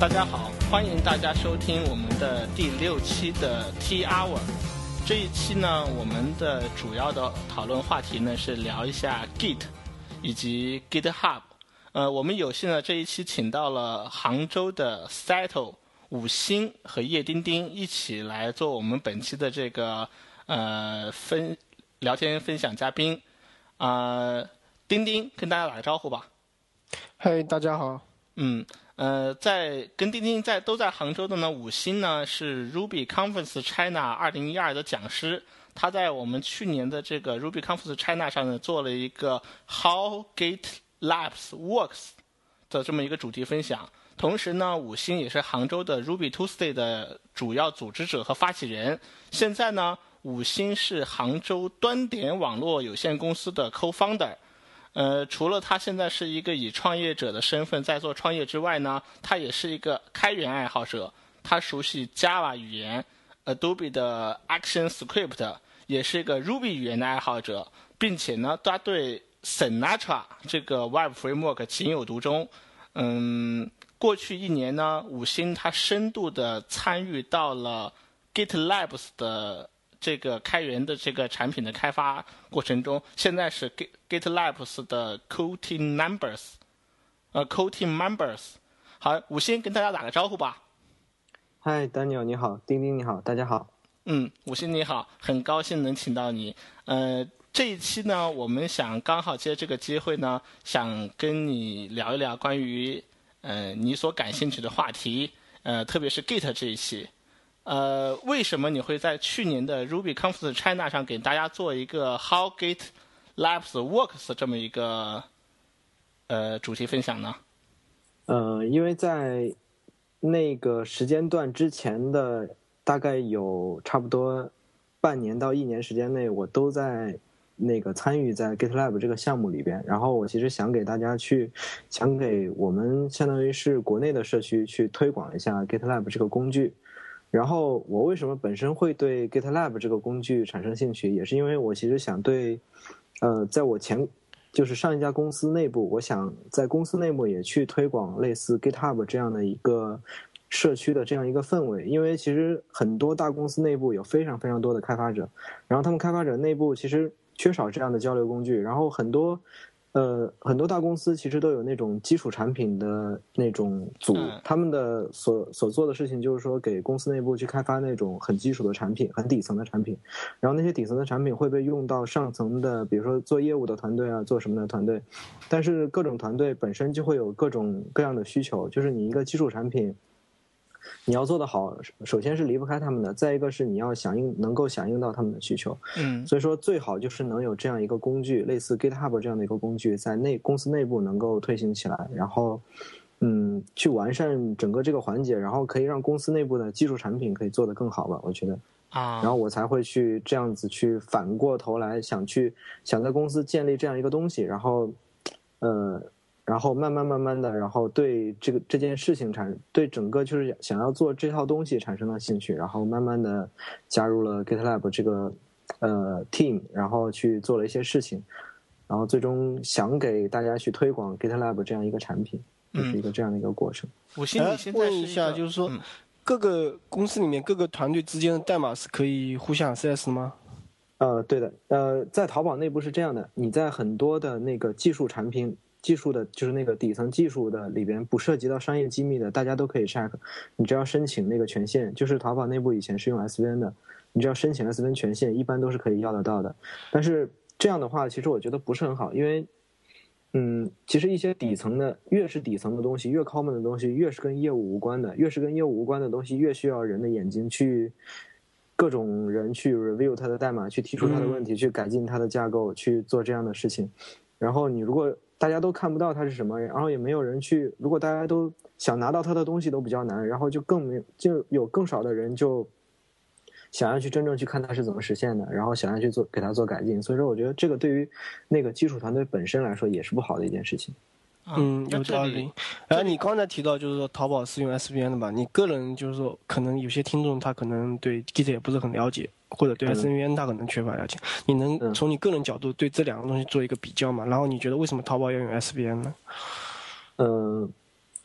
大家好，欢迎大家收听我们的第六期的 T Hour。这一期呢，我们的主要的讨论话题呢是聊一下 Git 以及 GitHub。呃，我们有幸呢这一期请到了杭州的 Settle、五星和叶丁丁一起来做我们本期的这个呃分聊天分享嘉宾。啊，丁丁跟大家打个招呼吧。嗨，大家好。嗯。呃，在跟丁丁在都在杭州的呢，五星呢是 Ruby Conference China 二零一二的讲师，他在我们去年的这个 Ruby Conference China 上呢做了一个 How GitLabs Works 的这么一个主题分享。同时呢，五星也是杭州的 Ruby Tuesday 的主要组织者和发起人。现在呢，五星是杭州端点网络有限公司的 Co-founder。呃，除了他现在是一个以创业者的身份在做创业之外呢，他也是一个开源爱好者。他熟悉 Java 语言、Adobe 的 Action Script，也是一个 Ruby 语言的爱好者，并且呢，他对 Sinatra 这个 Web Framework 情有独钟。嗯，过去一年呢，五星他深度的参与到了 GitLabs 的。这个开源的这个产品的开发过程中，现在是 Git GitLabs 的 Co-team Members，呃，Co-team Members。好，五星跟大家打个招呼吧。嗨，Daniel 你好，丁丁你好，大家好。嗯，五星你好，很高兴能请到你。呃，这一期呢，我们想刚好借这个机会呢，想跟你聊一聊关于呃你所感兴趣的话题，呃，特别是 Git 这一期。呃，为什么你会在去年的 Ruby Conference China 上给大家做一个 How Git Labs Works 这么一个呃主题分享呢？呃，因为在那个时间段之前的大概有差不多半年到一年时间内，我都在那个参与在 GitLab 这个项目里边。然后我其实想给大家去，想给我们相当于是国内的社区去推广一下 GitLab 这个工具。然后我为什么本身会对 GitLab 这个工具产生兴趣，也是因为我其实想对，呃，在我前就是上一家公司内部，我想在公司内部也去推广类似 GitHub 这样的一个社区的这样一个氛围，因为其实很多大公司内部有非常非常多的开发者，然后他们开发者内部其实缺少这样的交流工具，然后很多。呃，很多大公司其实都有那种基础产品的那种组，他们的所所做的事情就是说，给公司内部去开发那种很基础的产品、很底层的产品，然后那些底层的产品会被用到上层的，比如说做业务的团队啊，做什么的团队，但是各种团队本身就会有各种各样的需求，就是你一个基础产品。你要做得好，首先是离不开他们的，再一个是你要响应，能够响应到他们的需求。嗯，所以说最好就是能有这样一个工具，类似 GitHub 这样的一个工具，在内公司内部能够推行起来，然后，嗯，去完善整个这个环节，然后可以让公司内部的技术产品可以做得更好吧？我觉得啊，然后我才会去这样子去反过头来想去想在公司建立这样一个东西，然后，呃。然后慢慢慢慢的，然后对这个这件事情产对整个就是想要做这套东西产生了兴趣，然后慢慢的加入了 GitLab 这个呃 team，然后去做了一些事情，然后最终想给大家去推广 GitLab 这样一个产品，就是一个这样的一个过程。我现在问一下，就是说各个公司里面各个团队之间的代码是可以互相 access 吗？呃，对的，呃，在淘宝内部是这样的，你在很多的那个技术产品。技术的，就是那个底层技术的里边不涉及到商业机密的，大家都可以 check。你只要申请那个权限，就是淘宝内部以前是用 SVN 的，你只要申请 SVN 权限，一般都是可以要得到的。但是这样的话，其实我觉得不是很好，因为，嗯，其实一些底层的，越是底层的东西，越 common 的东西，越是跟业务无关的，越是跟业务无关的东西，越需要人的眼睛去，各种人去 review 它的代码，去提出它的问题，去改进它的架构，去做这样的事情。然后你如果大家都看不到它是什么，然后也没有人去。如果大家都想拿到它的东西都比较难，然后就更没有就有更少的人就想要去真正去看它是怎么实现的，然后想要去做给它做改进。所以说，我觉得这个对于那个基础团队本身来说也是不好的一件事情。嗯，有道理。然后你刚才提到就是说淘宝是用 SBN 的吧？你个人就是说，可能有些听众他可能对 Git 也不是很了解。或者对 SVN 他可能缺乏了解，你能从你个人角度对这两个东西做一个比较吗？然后你觉得为什么淘宝要用 SVN 呢？嗯，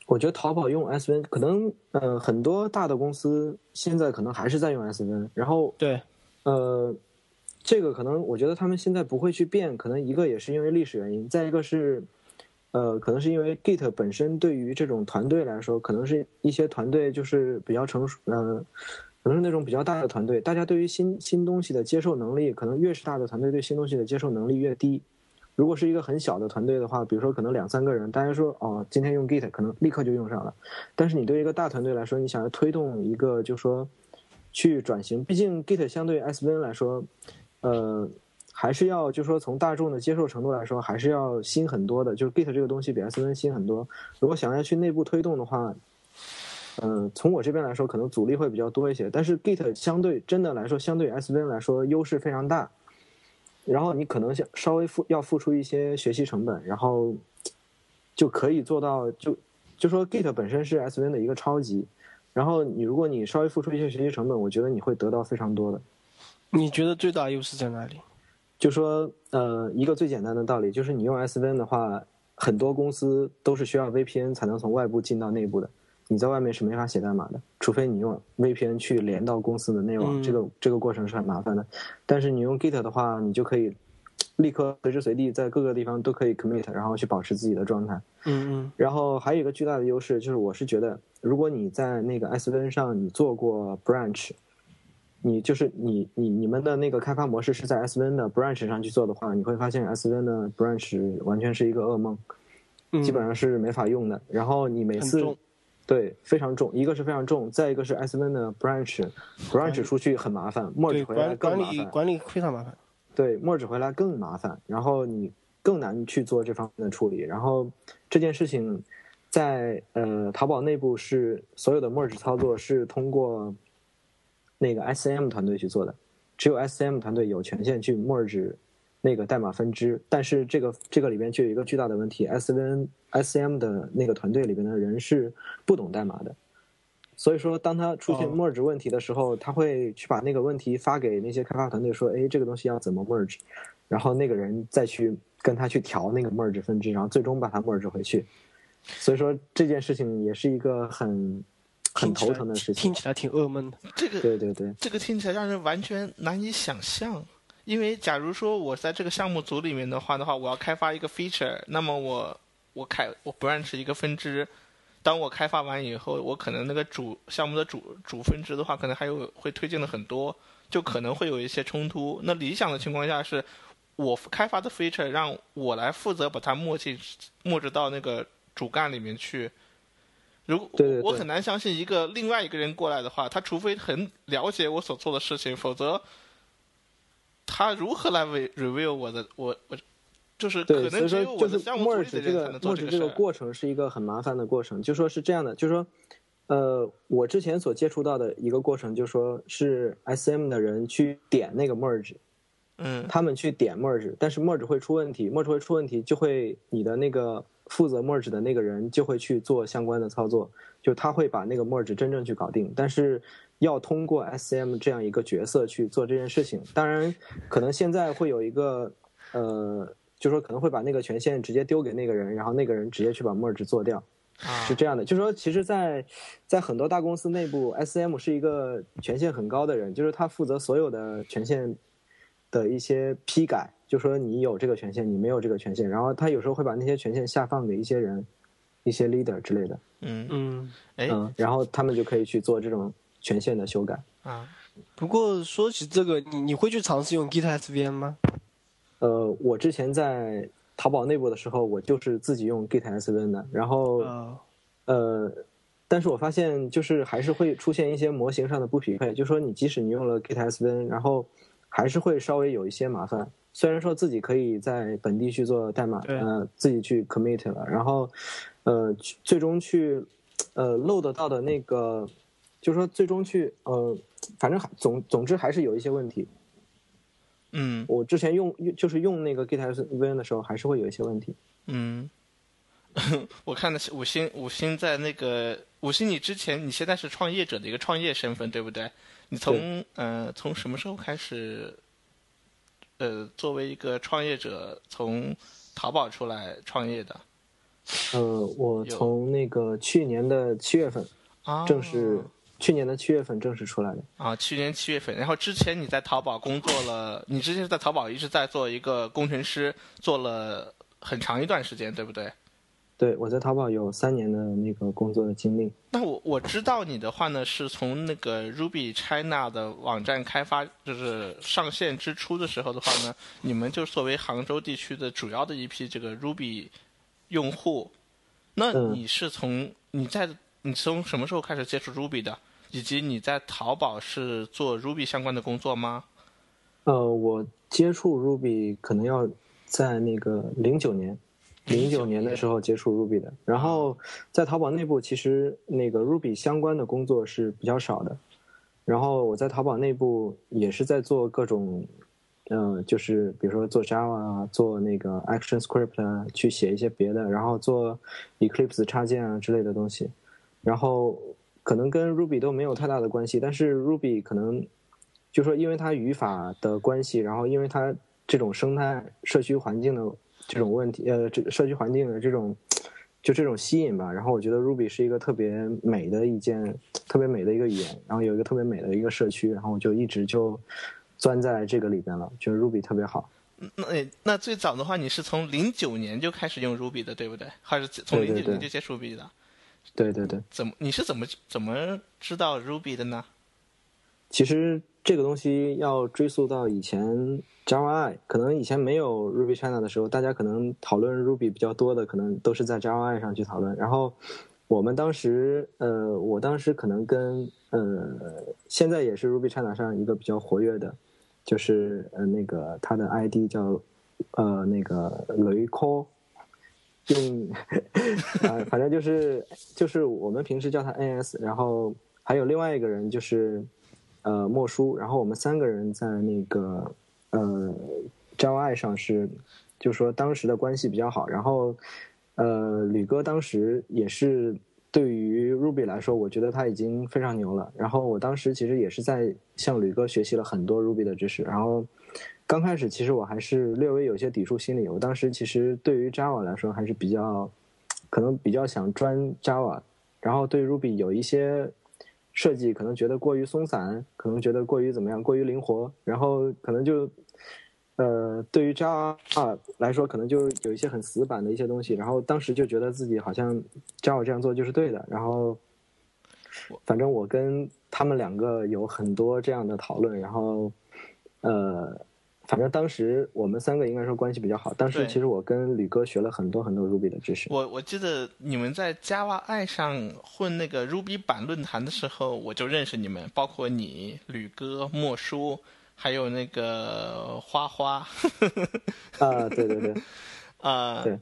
我觉得淘宝用 SVN 可能呃很多大的公司现在可能还是在用 SVN，然后对，呃，这个可能我觉得他们现在不会去变，可能一个也是因为历史原因，再一个是呃可能是因为 Git 本身对于这种团队来说，可能是一些团队就是比较成熟，呃，可能是那种比较大的团队，大家对于新新东西的接受能力，可能越是大的团队对新东西的接受能力越低。如果是一个很小的团队的话，比如说可能两三个人，大家说哦，今天用 Git 可能立刻就用上了。但是你对一个大团队来说，你想要推动一个，就说去转型，毕竟 Git 相对 SVN 来说，呃，还是要就说从大众的接受程度来说，还是要新很多的。就是 Git 这个东西比 SVN 新很多。如果想要去内部推动的话，嗯，从我这边来说，可能阻力会比较多一些。但是 Git 相对真的来说，相对 SVN 来说，优势非常大。然后你可能想稍微付要付出一些学习成本，然后就可以做到就就说 Git 本身是 SVN 的一个超级，然后你如果你稍微付出一些学习成本，我觉得你会得到非常多的。你觉得最大优势在哪里？就说呃一个最简单的道理，就是你用 SVN 的话，很多公司都是需要 VPN 才能从外部进到内部的。你在外面是没法写代码的，除非你用 VPN 去连到公司的内网，这个这个过程是很麻烦的。但是你用 Git 的话，你就可以立刻随时随地在各个地方都可以 commit，然后去保持自己的状态。嗯嗯。然后还有一个巨大的优势就是，我是觉得，如果你在那个 SVN 上你做过 branch，你就是你你你们的那个开发模式是在 SVN 的 branch 上去做的话，你会发现 SVN 的 branch 完全是一个噩梦，基本上是没法用的。然后你每次。对，非常重，一个是非常重，再一个是 SVN 的 branch，branch 出去很麻烦，merge 回来更麻烦，管理非常麻烦。对，merge 回来更麻烦，然后你更难去做这方面的处理。然后这件事情在呃淘宝内部是所有的 merge 操作是通过那个 SCM 团队去做的，只有 SCM 团队有权限去 merge。那个代码分支，但是这个这个里边就有一个巨大的问题，SVN SCM 的那个团队里边的人是不懂代码的，所以说当他出现 merge 问题的时候，他会去把那个问题发给那些开发团队说，哎，这个东西要怎么 merge，然后那个人再去跟他去调那个 merge 分支，然后最终把它 merge 回去，所以说这件事情也是一个很很头疼的事情，听起来。挺噩梦的。这个对对对，这个听起来让人完全难以想象。因为假如说我在这个项目组里面的话的话，我要开发一个 feature，那么我我开我 branch 一个分支，当我开发完以后，我可能那个主项目的主主分支的话，可能还有会推进的很多，就可能会有一些冲突。那理想的情况下是，我开发的 feature 让我来负责把它默进默置到那个主干里面去。如果我很难相信一个另外一个人过来的话，他除非很了解我所做的事情，否则。他如何来 review 我的我我就是可能只有我的项目组这个 merge 这个过程是一个很麻烦的过程。就说是这样的，就说呃，我之前所接触到的一个过程，就说是 SM 的人去点那个 merge，嗯，他们去点 merge，但是 merge 会出问题，merge 会出问题，就会你的那个负责 merge 的那个人就会去做相关的操作，就他会把那个 merge 真正去搞定，但是。要通过 SCM 这样一个角色去做这件事情，当然，可能现在会有一个，呃，就说可能会把那个权限直接丢给那个人，然后那个人直接去把 merge 做掉，是这样的。就说其实，在在很多大公司内部，SCM 是一个权限很高的人，就是他负责所有的权限的一些批改，就说你有这个权限，你没有这个权限，然后他有时候会把那些权限下放给一些人，一些 leader 之类的。嗯嗯，哎，然后他们就可以去做这种。权限的修改啊，不过说起这个，你你会去尝试用 Git SVN 吗？呃，我之前在淘宝内部的时候，我就是自己用 Git SVN 的，然后呃，但是我发现就是还是会出现一些模型上的不匹配，就说你即使你用了 Git SVN，然后还是会稍微有一些麻烦。虽然说自己可以在本地去做代码，呃，自己去 commit 了，然后呃，最终去呃 load 到的那个。就是说，最终去呃，反正总总之还是有一些问题。嗯，我之前用用就是用那个 Git SVN 的时候，还是会有一些问题。嗯，我看的是五星，五星在那个五星，你之前你现在是创业者的一个创业身份，对不对？你从呃从什么时候开始呃作为一个创业者从淘宝出来创业的？呃，我从那个去年的七月份正式，去年的七月份正式出来的。啊，去年七月份。然后之前你在淘宝工作了，你之前在淘宝一直在做一个工程师，做了很长一段时间，对不对？对，我在淘宝有三年的那个工作的经历。那我我知道你的话呢，是从那个 Ruby China 的网站开发，就是上线之初的时候的话呢，你们就作为杭州地区的主要的一批这个 Ruby 用户。那你是从你在你从什么时候开始接触 Ruby 的？以及你在淘宝是做 Ruby 相关的工作吗？呃，我接触 Ruby 可能要在那个零九年。零九年的时候接触 Ruby 的，然后在淘宝内部其实那个 Ruby 相关的工作是比较少的，然后我在淘宝内部也是在做各种，嗯，就是比如说做 Java 啊做那个 Action Script 啊去写一些别的，然后做 Eclipse 插件啊之类的东西，然后可能跟 Ruby 都没有太大的关系，但是 Ruby 可能就说因为它语法的关系，然后因为它这种生态社区环境的。这种问题，呃，这社区环境的这种，就这种吸引吧。然后我觉得 Ruby 是一个特别美的一件，特别美的一个语言，然后有一个特别美的一个社区，然后我就一直就钻在这个里边了，觉得 Ruby 特别好。那那最早的话，你是从零九年就开始用 Ruby 的，对不对？还是从零九年就接触 Ruby 的？对对对。怎么？你是怎么怎么知道 Ruby 的呢？其实这个东西要追溯到以前。Java I 可能以前没有 Ruby China 的时候，大家可能讨论 Ruby 比较多的，可能都是在 Java I 上去讨论。然后我们当时，呃，我当时可能跟呃，现在也是 Ruby China 上一个比较活跃的，就是呃那个他的 ID 叫呃那个雷 call，用啊，反正就是就是我们平时叫他 NS，然后还有另外一个人就是呃莫叔，然后我们三个人在那个。呃，Java 上是，就说当时的关系比较好。然后，呃，吕哥当时也是对于 Ruby 来说，我觉得他已经非常牛了。然后我当时其实也是在向吕哥学习了很多 Ruby 的知识。然后刚开始其实我还是略微有些抵触心理。我当时其实对于 Java 来说还是比较，可能比较想专 Java。然后对 Ruby 有一些。设计可能觉得过于松散，可能觉得过于怎么样，过于灵活，然后可能就，呃，对于 Java 来说，可能就有一些很死板的一些东西，然后当时就觉得自己好像 Java 这样做就是对的，然后，反正我跟他们两个有很多这样的讨论，然后，呃。反正当时我们三个应该说关系比较好。当时其实我跟吕哥学了很多很多 Ruby 的知识。我我记得你们在 Java 爱上混那个 Ruby 版论坛的时候，我就认识你们，包括你、吕哥、莫叔，还有那个花花。啊，对对对，啊，对。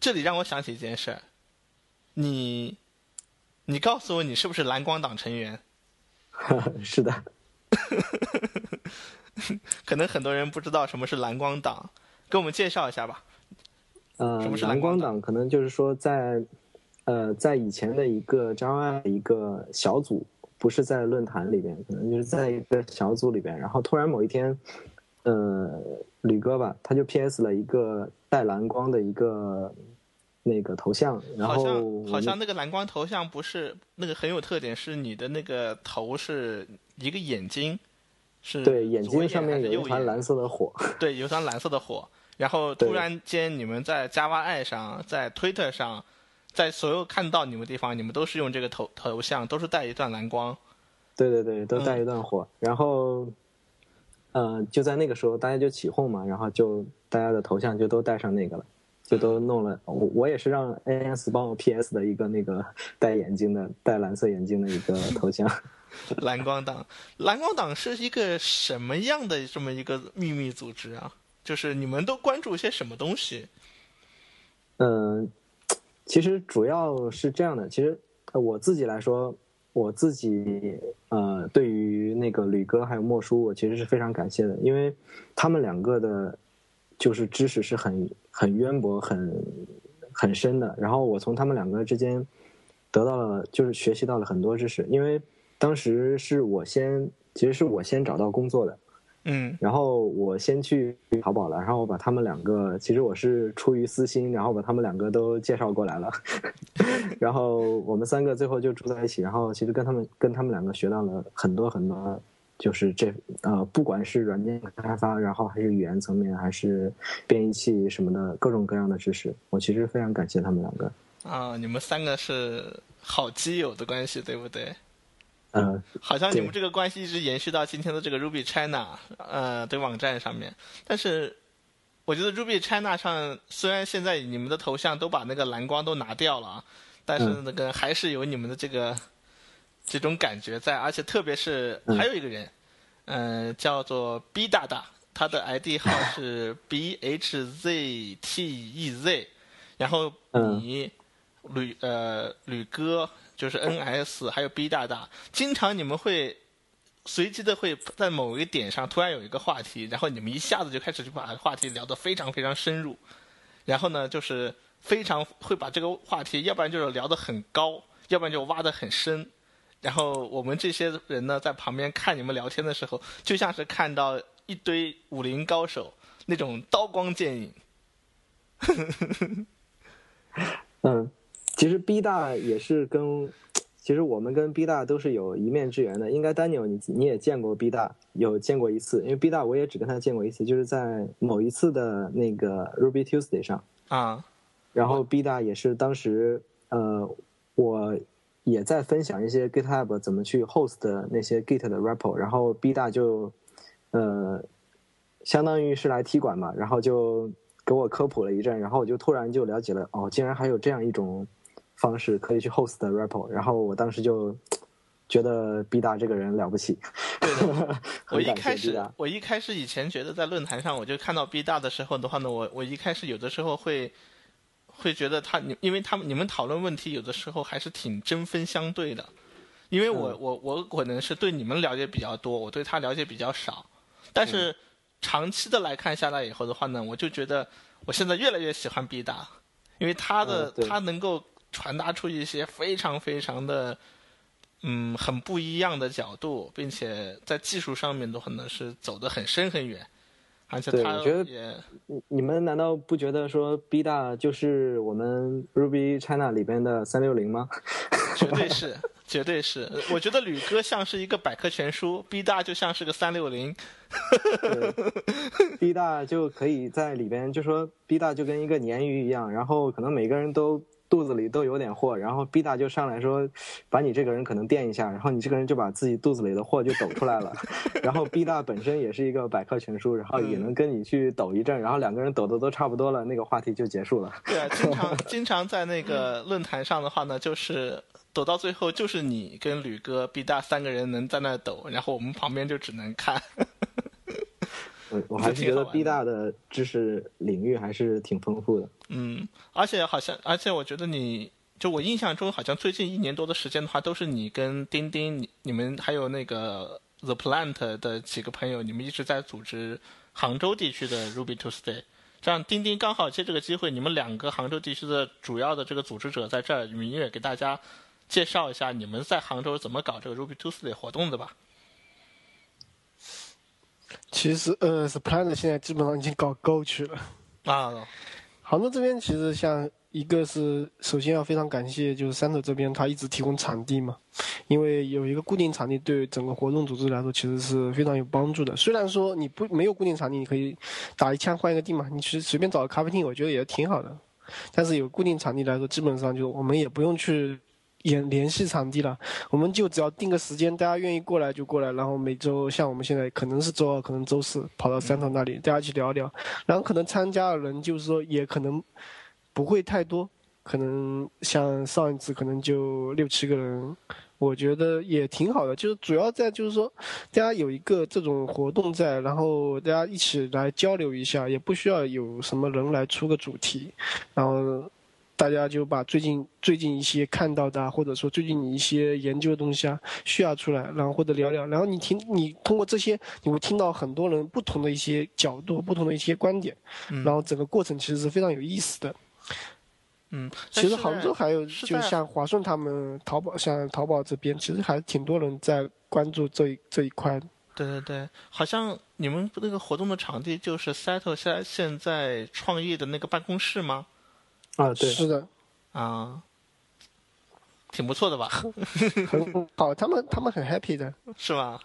这里让我想起一件事，你，你告诉我你是不是蓝光党成员？是的。可能很多人不知道什么是蓝光党，给我们介绍一下吧。呃，什么是蓝光党？可能就是说，在呃，在以前的一个 Java 一个小组，不是在论坛里边，可能就是在一个小组里边。然后突然某一天，呃，吕哥吧，他就 PS 了一个带蓝光的一个那个头像。然后好像好像那个蓝光头像不是那个很有特点，是你的那个头是一个眼睛。是对，眼睛上面有一团蓝色的火。对，有团蓝色的火。然后突然间，你们在 Java i 上，在 Twitter 上，在所有看到你们地方，你们都是用这个头头像，都是带一段蓝光。对对对，都带一段火。然后，呃，就在那个时候，大家就起哄嘛，然后就大家的头像就都带上那个了，就都弄了。我我也是让 AS 帮我 PS 的一个那个 戴眼镜的、戴蓝色眼镜的一个头像。蓝光党，蓝光党是一个什么样的这么一个秘密组织啊？就是你们都关注一些什么东西？嗯，其实主要是这样的。其实我自己来说，我自己呃，对于那个吕哥还有莫叔，我其实是非常感谢的，因为他们两个的，就是知识是很很渊博、很很深的。然后我从他们两个之间得到了，就是学习到了很多知识，因为。当时是我先，其实是我先找到工作的，嗯，然后我先去淘宝了，然后我把他们两个，其实我是出于私心，然后把他们两个都介绍过来了，然后我们三个最后就住在一起，然后其实跟他们跟他们两个学到了很多很多，就是这呃，不管是软件开发，然后还是语言层面，还是编译器什么的各种各样的知识，我其实非常感谢他们两个。啊，你们三个是好基友的关系，对不对？嗯，好像你们这个关系一直延续到今天的这个 Ruby China 呃的网站上面。但是我觉得 Ruby China 上虽然现在你们的头像都把那个蓝光都拿掉了，但是那个还是有你们的这个这种感觉在，而且特别是还有一个人，嗯，叫做 B 大大，他的 ID 号 是 B H Z T E Z，然后你吕呃吕哥。就是 N S 还有 B 大大，经常你们会随机的会在某一个点上突然有一个话题，然后你们一下子就开始就把话题聊得非常非常深入，然后呢就是非常会把这个话题，要不然就是聊得很高，要不然就挖得很深，然后我们这些人呢在旁边看你们聊天的时候，就像是看到一堆武林高手那种刀光剑影。嗯。其实 B 大也是跟，其实我们跟 B 大都是有一面之缘的。应该 Daniel 你你也见过 B 大，有见过一次，因为 B 大我也只跟他见过一次，就是在某一次的那个 Ruby Tuesday 上啊。然后 B 大也是当时呃，我也在分享一些 GitHub 怎么去 host 的那些 Git 的 repo，然后 B 大就呃，相当于是来踢馆嘛，然后就给我科普了一阵，然后我就突然就了解了，哦，竟然还有这样一种。方式可以去 host 的 repo，然后我当时就觉得 B 大这个人了不起。对的，我一开始我一开始以前觉得在论坛上，我就看到 B 大的时候的话呢，我我一开始有的时候会会觉得他，因为他们你们讨论问题有的时候还是挺针锋相对的，因为我我我可能是对你们了解比较多，我对他了解比较少，但是长期的来看下来以后的话呢，我就觉得我现在越来越喜欢毕达，因为他的他能够。传达出一些非常非常的，嗯，很不一样的角度，并且在技术上面的话呢，是走得很深很远，而且他也，你你们难道不觉得说 B 大就是我们 Ruby China 里边的三六零吗？绝对 是，绝对是。我觉得吕哥像是一个百科全书，B 大就像是个三六零。B 大就可以在里边，就说 B 大就跟一个鲶鱼一样，然后可能每个人都。肚子里都有点货，然后 B 大就上来说，把你这个人可能垫一下，然后你这个人就把自己肚子里的货就抖出来了。然后 B 大本身也是一个百科全书，然后也能跟你去抖一阵，然后两个人抖的都差不多了，那个话题就结束了。对啊，经常 经常在那个论坛上的话呢，就是抖到最后就是你跟吕哥 B 大三个人能在那抖，然后我们旁边就只能看。我我还是觉得 B 大的知识领域还是挺丰富的。嗯，而且好像，而且我觉得你就我印象中，好像最近一年多的时间的话，都是你跟钉钉，你你们还有那个 The Plant 的几个朋友，你们一直在组织杭州地区的 Ruby Tuesday。这样，钉钉刚好借这个机会，你们两个杭州地区的主要的这个组织者在这儿，你们也给大家介绍一下你们在杭州怎么搞这个 Ruby Tuesday 活动的吧。其实，呃 Plant 现在基本上已经搞够去了啊。杭州这边其实像一个是，首先要非常感谢，就是三头这边他一直提供场地嘛，因为有一个固定场地对整个活动组织来说其实是非常有帮助的。虽然说你不没有固定场地，你可以打一枪换一个地嘛，你去随便找个咖啡厅，我觉得也挺好的。但是有固定场地来说，基本上就我们也不用去。联联系场地了，我们就只要定个时间，大家愿意过来就过来，然后每周像我们现在可能是周二，可能周四跑到三头那里，大家一起聊聊，然后可能参加的人就是说也可能不会太多，可能像上一次可能就六七个人，我觉得也挺好的，就是主要在就是说大家有一个这种活动在，然后大家一起来交流一下，也不需要有什么人来出个主题，然后。大家就把最近最近一些看到的，或者说最近你一些研究的东西啊，需要出来，然后或者聊聊，然后你听，你通过这些，你会听到很多人不同的一些角度，不同的一些观点，然后整个过程其实是非常有意思的。嗯，其实杭州还有，就像华顺他们淘宝，像淘宝这边，其实还挺多人在关注这一这一块。对对对，好像你们那个活动的场地就是 Settle 现现在创业的那个办公室吗？啊，对，是的，啊，挺不错的吧？很好，他们他们很 happy 的，是吗？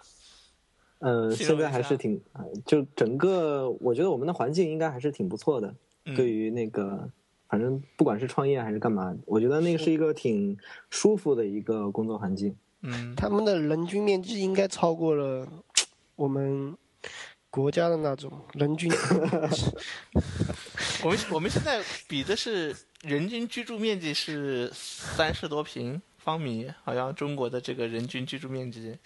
嗯，现在还是挺，就整个我觉得我们的环境应该还是挺不错的。对于那个，反正不管是创业还是干嘛，我觉得那个是一个挺舒服的一个工作环境。嗯，他们的人均面积应该超过了我们国家的那种人均。我们我们现在比的是人均居住面积是三十多平方米，好像中国的这个人均居住面积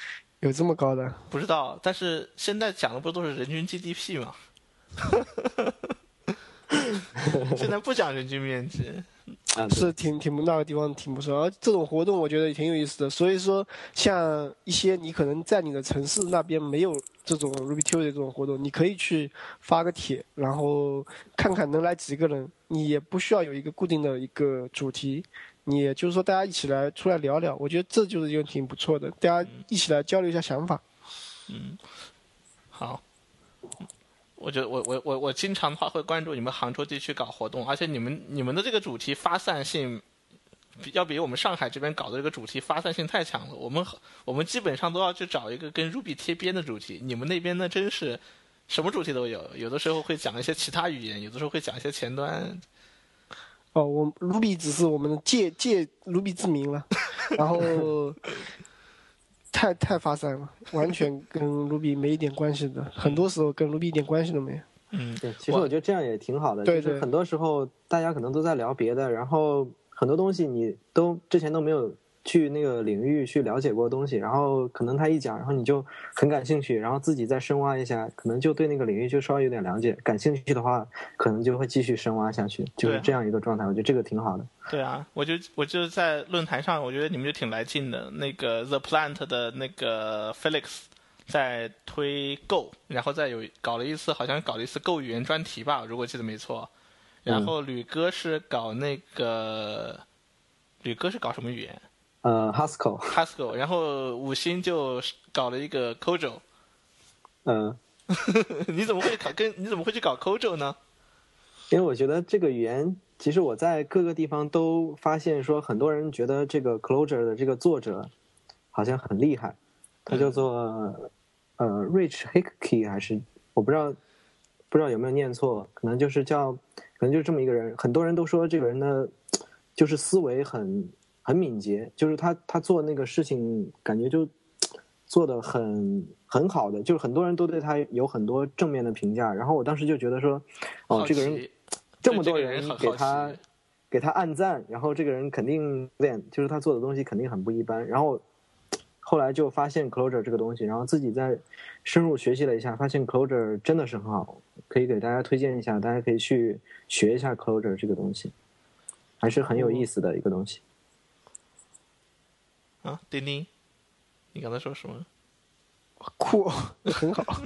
有这么高的？不知道，但是现在讲的不都是人均 GDP 吗？现在不讲人均面积，是挺挺那个地方挺不错。而这种活动我觉得也挺有意思的。所以说，像一些你可能在你的城市那边没有这种 Ruby Tuesday 这种活动，你可以去发个帖，然后看看能来几个人。你也不需要有一个固定的一个主题，你也就是说大家一起来出来聊聊。我觉得这就是一个挺不错的，大家一起来交流一下想法。嗯，好。我觉得我我我我经常的话会关注你们杭州地区搞活动，而且你们你们的这个主题发散性，要比我们上海这边搞的这个主题发散性太强了。我们我们基本上都要去找一个跟 Ruby 贴边的主题，你们那边呢真是什么主题都有，有的时候会讲一些其他语言，有的时候会讲一些前端。哦，我 Ruby 只是我们的借借 Ruby 之名了，然后。太太发散了，完全跟 Ruby 没一点关系的，很多时候跟 Ruby 一点关系都没有。嗯，对，其实我觉得这样也挺好的，就是很多时候大家可能都在聊别的，然后很多东西你都之前都没有。去那个领域去了解过东西，然后可能他一讲，然后你就很感兴趣，然后自己再深挖一下，可能就对那个领域就稍微有点了解。感兴趣的话，可能就会继续深挖下去，就是这样一个状态。我觉得这个挺好的。对啊，我就我就在论坛上，我觉得你们就挺来劲的。那个 The Plant 的那个 Felix 在推 Go，然后再有搞了一次，好像搞了一次 Go 语言专题吧，如果记得没错。然后吕哥是搞那个，吕哥是搞什么语言？呃，Haskell，Haskell，然后五星就搞了一个 c o j o 嗯，你怎么会搞跟你怎么会去搞 c o j o 呢？因为我觉得这个语言，其实我在各个地方都发现，说很多人觉得这个 Clojure 的这个作者好像很厉害，他叫做呃 Rich Hickey 还是我不知道不知道有没有念错，可能就是叫可能就是这么一个人，很多人都说这个人的，就是思维很。很敏捷，就是他他做那个事情，感觉就做的很很好的，就是很多人都对他有很多正面的评价。然后我当时就觉得说，哦，这个人这么多人给他给他按赞，然后这个人肯定练，就是他做的东西肯定很不一般。然后后来就发现 Closure 这个东西，然后自己再深入学习了一下，发现 Closure 真的是很好，可以给大家推荐一下，大家可以去学一下 Closure 这个东西，还是很有意思的一个东西。啊，丁丁，你刚才说什么？酷，很好，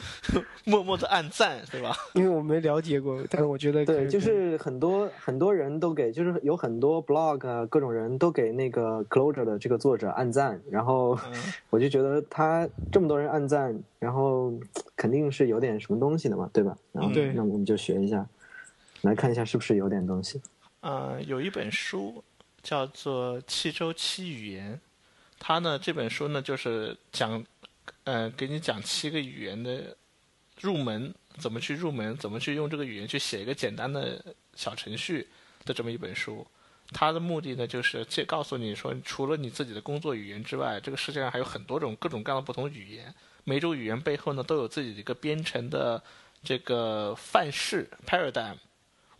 默默的按赞，对吧？因为我没了解过，但是我觉得对，就是很多很多人都给，就是有很多 blog 各种人都给那个 Closure 的这个作者按赞，然后 我就觉得他这么多人按赞，然后肯定是有点什么东西的嘛，对吧？然后那我们就学一下，来看一下是不是有点东西。嗯，有一本书。叫做七周期语言，它呢这本书呢就是讲，呃，给你讲七个语言的入门，怎么去入门，怎么去用这个语言去写一个简单的小程序的这么一本书。它的目的呢就是借告诉你说，除了你自己的工作语言之外，这个世界上还有很多种各种各样的不同语言，每种语言背后呢都有自己的一个编程的这个范式 paradigm。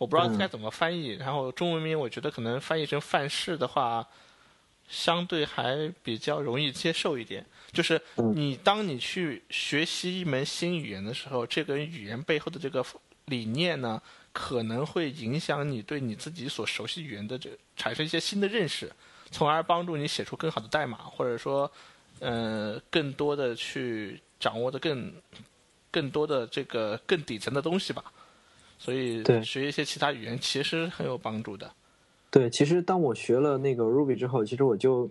我不知道该怎么翻译，然后中文名我觉得可能翻译成范式的话，相对还比较容易接受一点。就是你当你去学习一门新语言的时候，这个语言背后的这个理念呢，可能会影响你对你自己所熟悉语言的这产生一些新的认识，从而帮助你写出更好的代码，或者说，呃，更多的去掌握的更更多的这个更底层的东西吧。所以，对学一些其他语言其实很有帮助的。对，其实当我学了那个 Ruby 之后，其实我就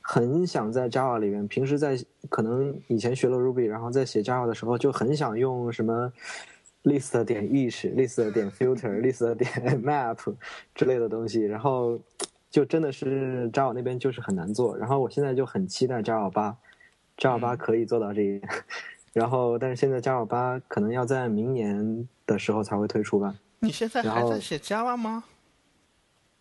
很想在 Java 里面，平时在可能以前学了 Ruby，然后在写 Java 的时候就很想用什么 list 点 each，list 点 filter，list 点 map 之类的东西，然后就真的是 Java 那边就是很难做。然后我现在就很期待 Java 八，Java 八可以做到这一点。然后，但是现在 Java 八可能要在明年的时候才会推出吧。你现在还在写 Java 吗？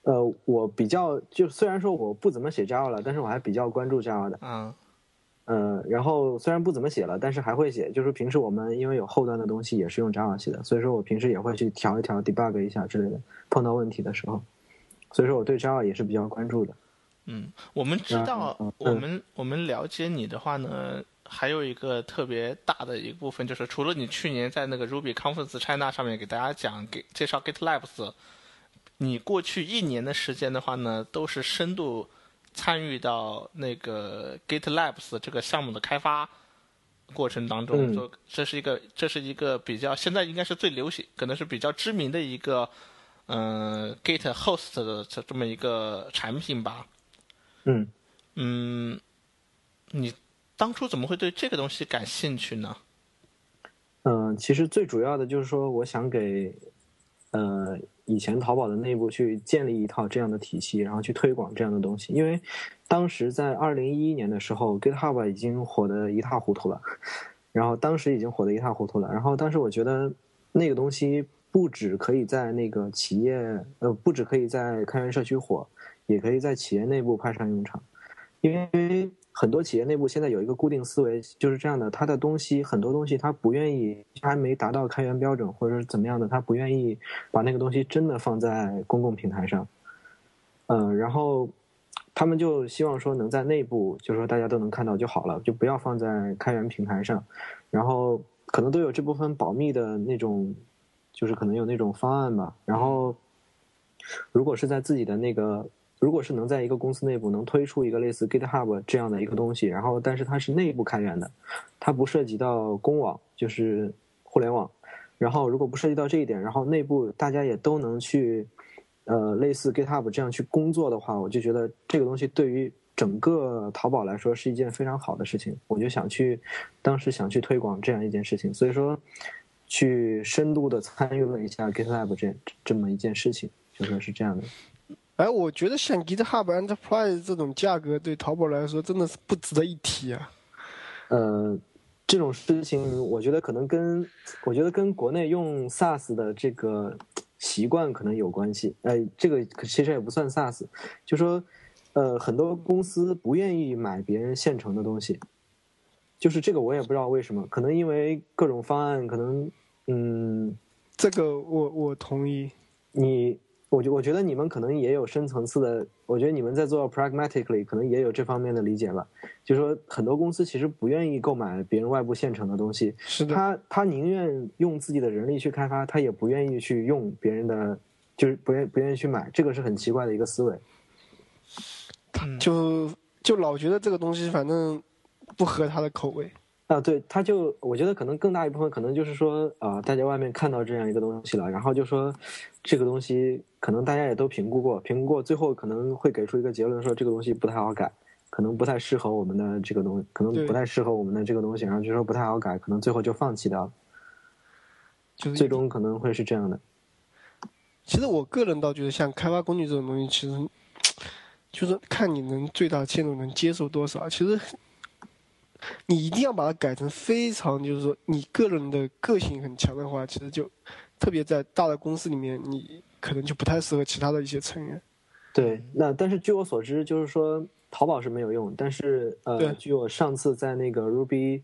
呃，我比较就虽然说我不怎么写 Java 了，但是我还比较关注 Java 的。嗯。呃，然后虽然不怎么写了，但是还会写。就是平时我们因为有后端的东西也是用 Java 写的，所以说我平时也会去调一调、debug 一下之类的。碰到问题的时候，所以说我对 Java 也是比较关注的。嗯，我们知道，我们我们了解你的话呢，还有一个特别大的一部分，就是除了你去年在那个 Ruby Conference China 上面给大家讲、给介绍 GitLabs。你过去一年的时间的话呢，都是深度参与到那个 GitLabs 这个项目的开发过程当中，说这是一个这是一个比较现在应该是最流行，可能是比较知名的一个嗯 Git Host 的这这么一个产品吧。嗯嗯，你当初怎么会对这个东西感兴趣呢？嗯，其实最主要的就是说，我想给呃。以前淘宝的内部去建立一套这样的体系，然后去推广这样的东西。因为当时在二零一一年的时候，GitHub 已经火得一塌糊涂了，然后当时已经火得一塌糊涂了。然后当时我觉得那个东西不止可以在那个企业，呃，不止可以在开源社区火，也可以在企业内部派上用场，因为。很多企业内部现在有一个固定思维，就是这样的：他的东西很多东西他不愿意，还没达到开源标准或者是怎么样的，他不愿意把那个东西真的放在公共平台上。嗯，然后他们就希望说能在内部，就是说大家都能看到就好了，就不要放在开源平台上。然后可能都有这部分保密的那种，就是可能有那种方案吧。然后如果是在自己的那个。如果是能在一个公司内部能推出一个类似 GitHub 这样的一个东西，然后但是它是内部开源的，它不涉及到公网，就是互联网。然后如果不涉及到这一点，然后内部大家也都能去，呃，类似 GitHub 这样去工作的话，我就觉得这个东西对于整个淘宝来说是一件非常好的事情。我就想去，当时想去推广这样一件事情，所以说去深度的参与了一下 GitHub 这这么一件事情，就说是这样的。哎，我觉得像 GitHub Enterprise 这种价格对淘宝来说真的是不值得一提啊。呃，这种事情我觉得可能跟我觉得跟国内用 SaaS 的这个习惯可能有关系。哎，这个其实也不算 SaaS，就说呃很多公司不愿意买别人现成的东西，就是这个我也不知道为什么，可能因为各种方案，可能嗯，这个我我同意你。我觉我觉得你们可能也有深层次的，我觉得你们在做 pragmatically 可能也有这方面的理解吧。就是说，很多公司其实不愿意购买别人外部现成的东西，是的。他他宁愿用自己的人力去开发，他也不愿意去用别人的，就是不愿不愿意去买。这个是很奇怪的一个思维。就就老觉得这个东西反正不合他的口味。啊，对，他就我觉得可能更大一部分可能就是说，啊，大家外面看到这样一个东西了，然后就说这个东西可能大家也都评估过，评估过，最后可能会给出一个结论，说这个东西不太好改，可能不太适合我们的这个东西，可能不太适合我们的这个东西，然后就说不太好改，可能最后就放弃掉了，就最终可能会是这样的。其实我个人倒觉得，像开发工具这种东西，其实 就是看你能最大限度能接受多少，其实。你一定要把它改成非常，就是说你个人的个性很强的话，其实就特别在大的公司里面，你可能就不太适合其他的一些成员。对，那但是据我所知，就是说淘宝是没有用，但是呃，据我上次在那个 Ruby，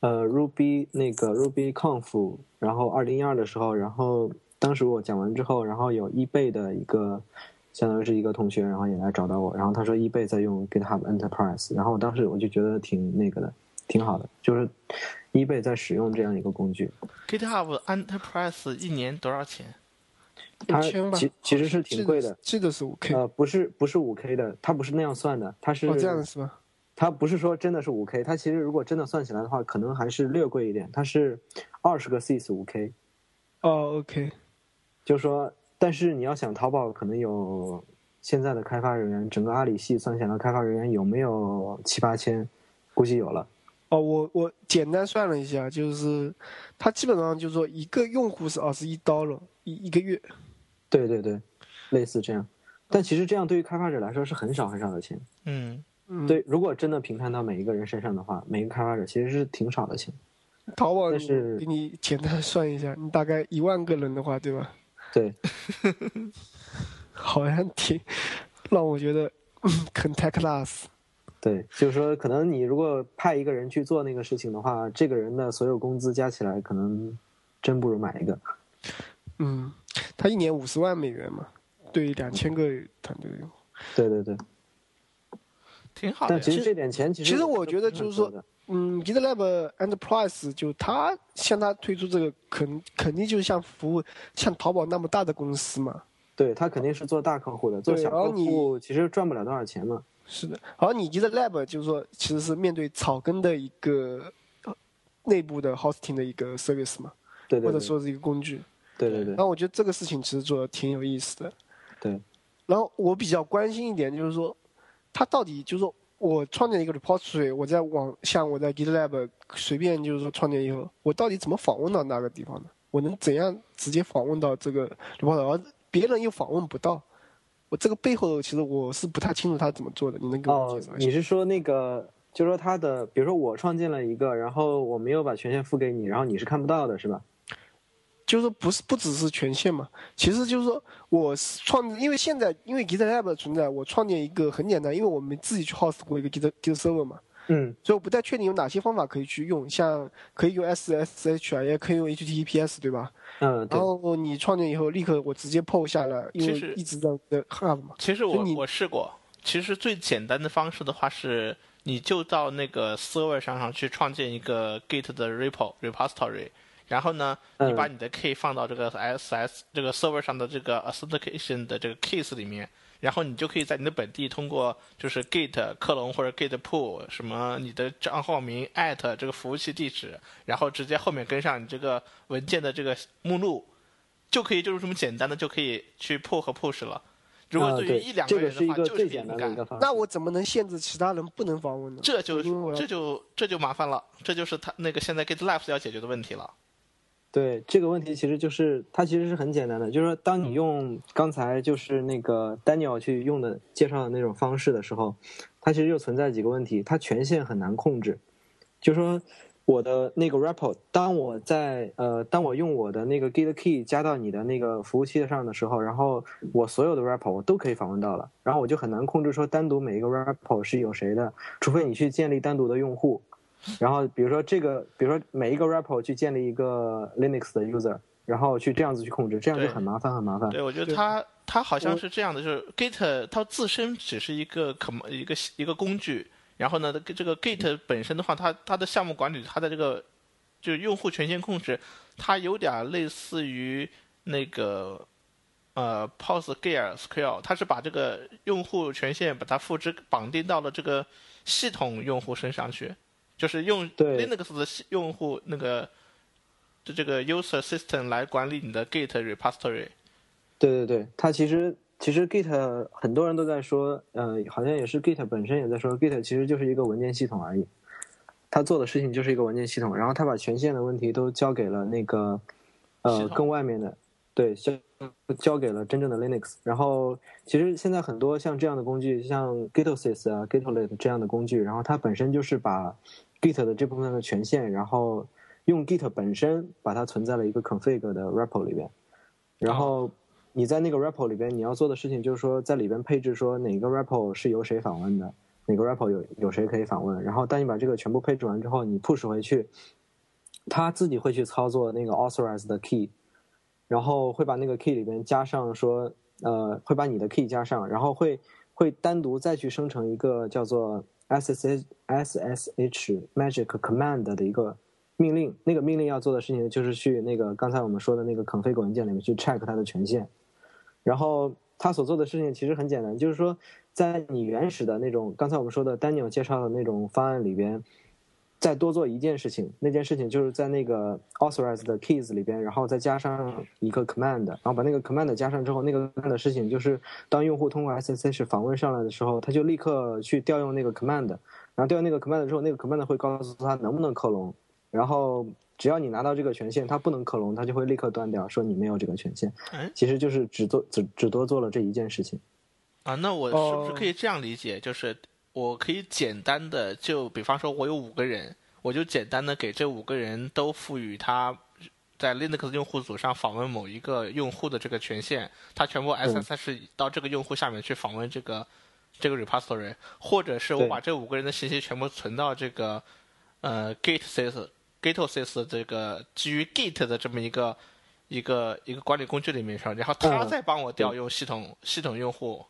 呃 Ruby 那个 RubyConf，然后二零一二的时候，然后当时我讲完之后，然后有 eBay 的一个。相当于是一个同学，然后也来找到我，然后他说易贝在用 GitHub Enterprise，然后我当时我就觉得挺那个的，挺好的，就是易贝在使用这样一个工具。GitHub Enterprise 一年多少钱？它其其实是挺贵的，这个是五 K。呃，不是不是五 K 的，它不是那样算的，它是哦这样是吗？它不是说真的是五 K，它其实如果真的算起来的话，可能还是略贵一点，它是二十个 Cs 五 K。哦，OK，就说。但是你要想淘宝可能有现在的开发人员，整个阿里系算下来，开发人员有没有七八千？估计有了。哦，我我简单算了一下，就是它基本上就是说一个用户是二十一刀了，一一个月。对对对，类似这样。但其实这样对于开发者来说是很少很少的钱。嗯，对，如果真的平摊到每一个人身上的话，每个开发者其实是挺少的钱。淘宝是给你简单算一下，你大概一万个人的话，对吧？对，好像挺让我觉得 Contactless。对，就是说，可能你如果派一个人去做那个事情的话，这个人的所有工资加起来，可能真不如买一个。嗯，他一年五十万美元嘛，对两千个团队。对对对，挺好的。但其实这点钱，其实其实我觉得就是说，嗯，GitLab Enterprise 就他向他推出这个，肯肯定就是像服务像淘宝那么大的公司嘛。对他肯定是做大客户的，做小客户其实赚不了多少钱嘛。是的，而你 GitLab 就是说，其实是面对草根的一个内部的 hosting 的一个 service 嘛，对对，或者说是一个工具。对对对。然后我觉得这个事情其实做的挺有意思的。对。然后我比较关心一点就是说，他到底就是说我创建一个 repository，我在网像我在 GitLab 随便就是说创建以后，我到底怎么访问到那个地方呢？我能怎样直接访问到这个 repository，而别人又访问不到？我这个背后其实我是不太清楚他怎么做的，你能给我解释一下？你是说那个，就是说他的，比如说我创建了一个，然后我没有把权限付给你，然后你是看不到的，是吧？就是说不是不只是权限嘛，其实就是说我创，因为现在因为 GitLab 的存在，我创建一个很简单，因为我们自己去 host 过一个 Git Git server 嘛。嗯，所以我不太确定有哪些方法可以去用，像可以用 SSH 啊，也可以用 HTTPS，对吧？嗯，然后你创建以后，立刻我直接 PO 下来，因为一直在 Hub 嘛。其实我我试过，其实最简单的方式的话是，你就到那个 server 上上去创建一个 Git 的 repo repository，然后呢，你把你的 key 放到这个 SS 这个 server 上的这个 authentication 的这个 keys 里面。然后你就可以在你的本地通过就是 Git 克隆或者 Git pull 什么你的账号名 at 这个服务器地址，然后直接后面跟上你这个文件的这个目录，就可以就是这么简单的就可以去 pull 和 push 了。如果对于一两个人的话，就是简单的那我怎么能限制其他人不能访问呢？这就这就这就麻烦了，这就是他那个现在 GitLab 要解决的问题了。对这个问题，其实就是它其实是很简单的，就是说，当你用刚才就是那个 Daniel 去用的介绍的那种方式的时候，它其实就存在几个问题，它权限很难控制。就说，我的那个 repo，当我在呃，当我用我的那个 Git key 加到你的那个服务器上的时候，然后我所有的 repo 我都可以访问到了，然后我就很难控制说单独每一个 repo 是有谁的，除非你去建立单独的用户。然后，比如说这个，比如说每一个 repo 去建立一个 Linux 的 user，然后去这样子去控制，这样就很麻烦，很麻烦。对，我觉得它它好像是这样的，就是 Git 它自身只是一个可一个一个工具，然后呢，这个 Git 本身的话，它它的项目管理，它的这个就是用户权限控制，它有点类似于那个呃 PostgreSQL，它是把这个用户权限把它复制绑定到了这个系统用户身上去。就是用 Linux 的用户那个就这个 user system 来管理你的 Git repository。对对对，它其实其实 Git 很多人都在说，呃，好像也是 Git 本身也在说，Git 其实就是一个文件系统而已。他做的事情就是一个文件系统，然后他把权限的问题都交给了那个呃更外面的，对，交交给了真正的 Linux。然后其实现在很多像这样的工具，像 Gitosis 啊、Gitlet 这样的工具，然后它本身就是把 Git 的这部分的权限，然后用 Git 本身把它存在了一个 config 的 repo 里边，然后你在那个 repo 里边你要做的事情就是说在里边配置说哪个 repo 是由谁访问的，哪个 repo 有有谁可以访问，然后当你把这个全部配置完之后，你 push 回去，它自己会去操作那个 authorize 的 key，然后会把那个 key 里边加上说呃会把你的 key 加上，然后会会单独再去生成一个叫做 SSH SSH Magic Command 的一个命令，那个命令要做的事情就是去那个刚才我们说的那个 config 文件里面去 check 它的权限，然后它所做的事情其实很简单，就是说在你原始的那种刚才我们说的 Daniel 介绍的那种方案里边，再多做一件事情，那件事情就是在那个 authorized keys 里边，然后再加上一个 command，然后把那个 command 加上之后，那个干的事情就是当用户通过 SSH 访问上来的时候，他就立刻去调用那个 command，然后调用那个 command 之后，那个 command 会告诉他能不能克隆，然后只要你拿到这个权限，它不能克隆，它就会立刻断掉，说你没有这个权限。其实就是只做只只多做了这一件事情。啊，那我是不是可以这样理解，就是？我可以简单的就比方说，我有五个人，我就简单的给这五个人都赋予他在 Linux 用户组上访问某一个用户的这个权限，他全部 SSH 到这个用户下面去访问这个这个 repository，或者是我把这五个人的信息全部存到这个呃 Gatesys Gatesys 这个基于 Git 的这么一个一个一个管理工具里面上，然后他再帮我调用系统系统用户。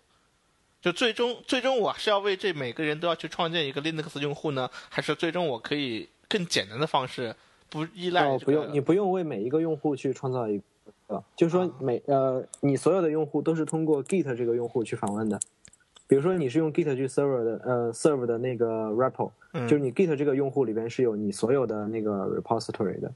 就最终，最终我是要为这每个人都要去创建一个 Linux 用户呢，还是最终我可以更简单的方式，不依赖？哦，不用，你不用为每一个用户去创造一个，就是说每呃，你所有的用户都是通过 Git 这个用户去访问的。比如说你是用 Git 去 server 的，呃，serve 的那个 repo，就是你 Git 这个用户里边是有你所有的那个 repository 的。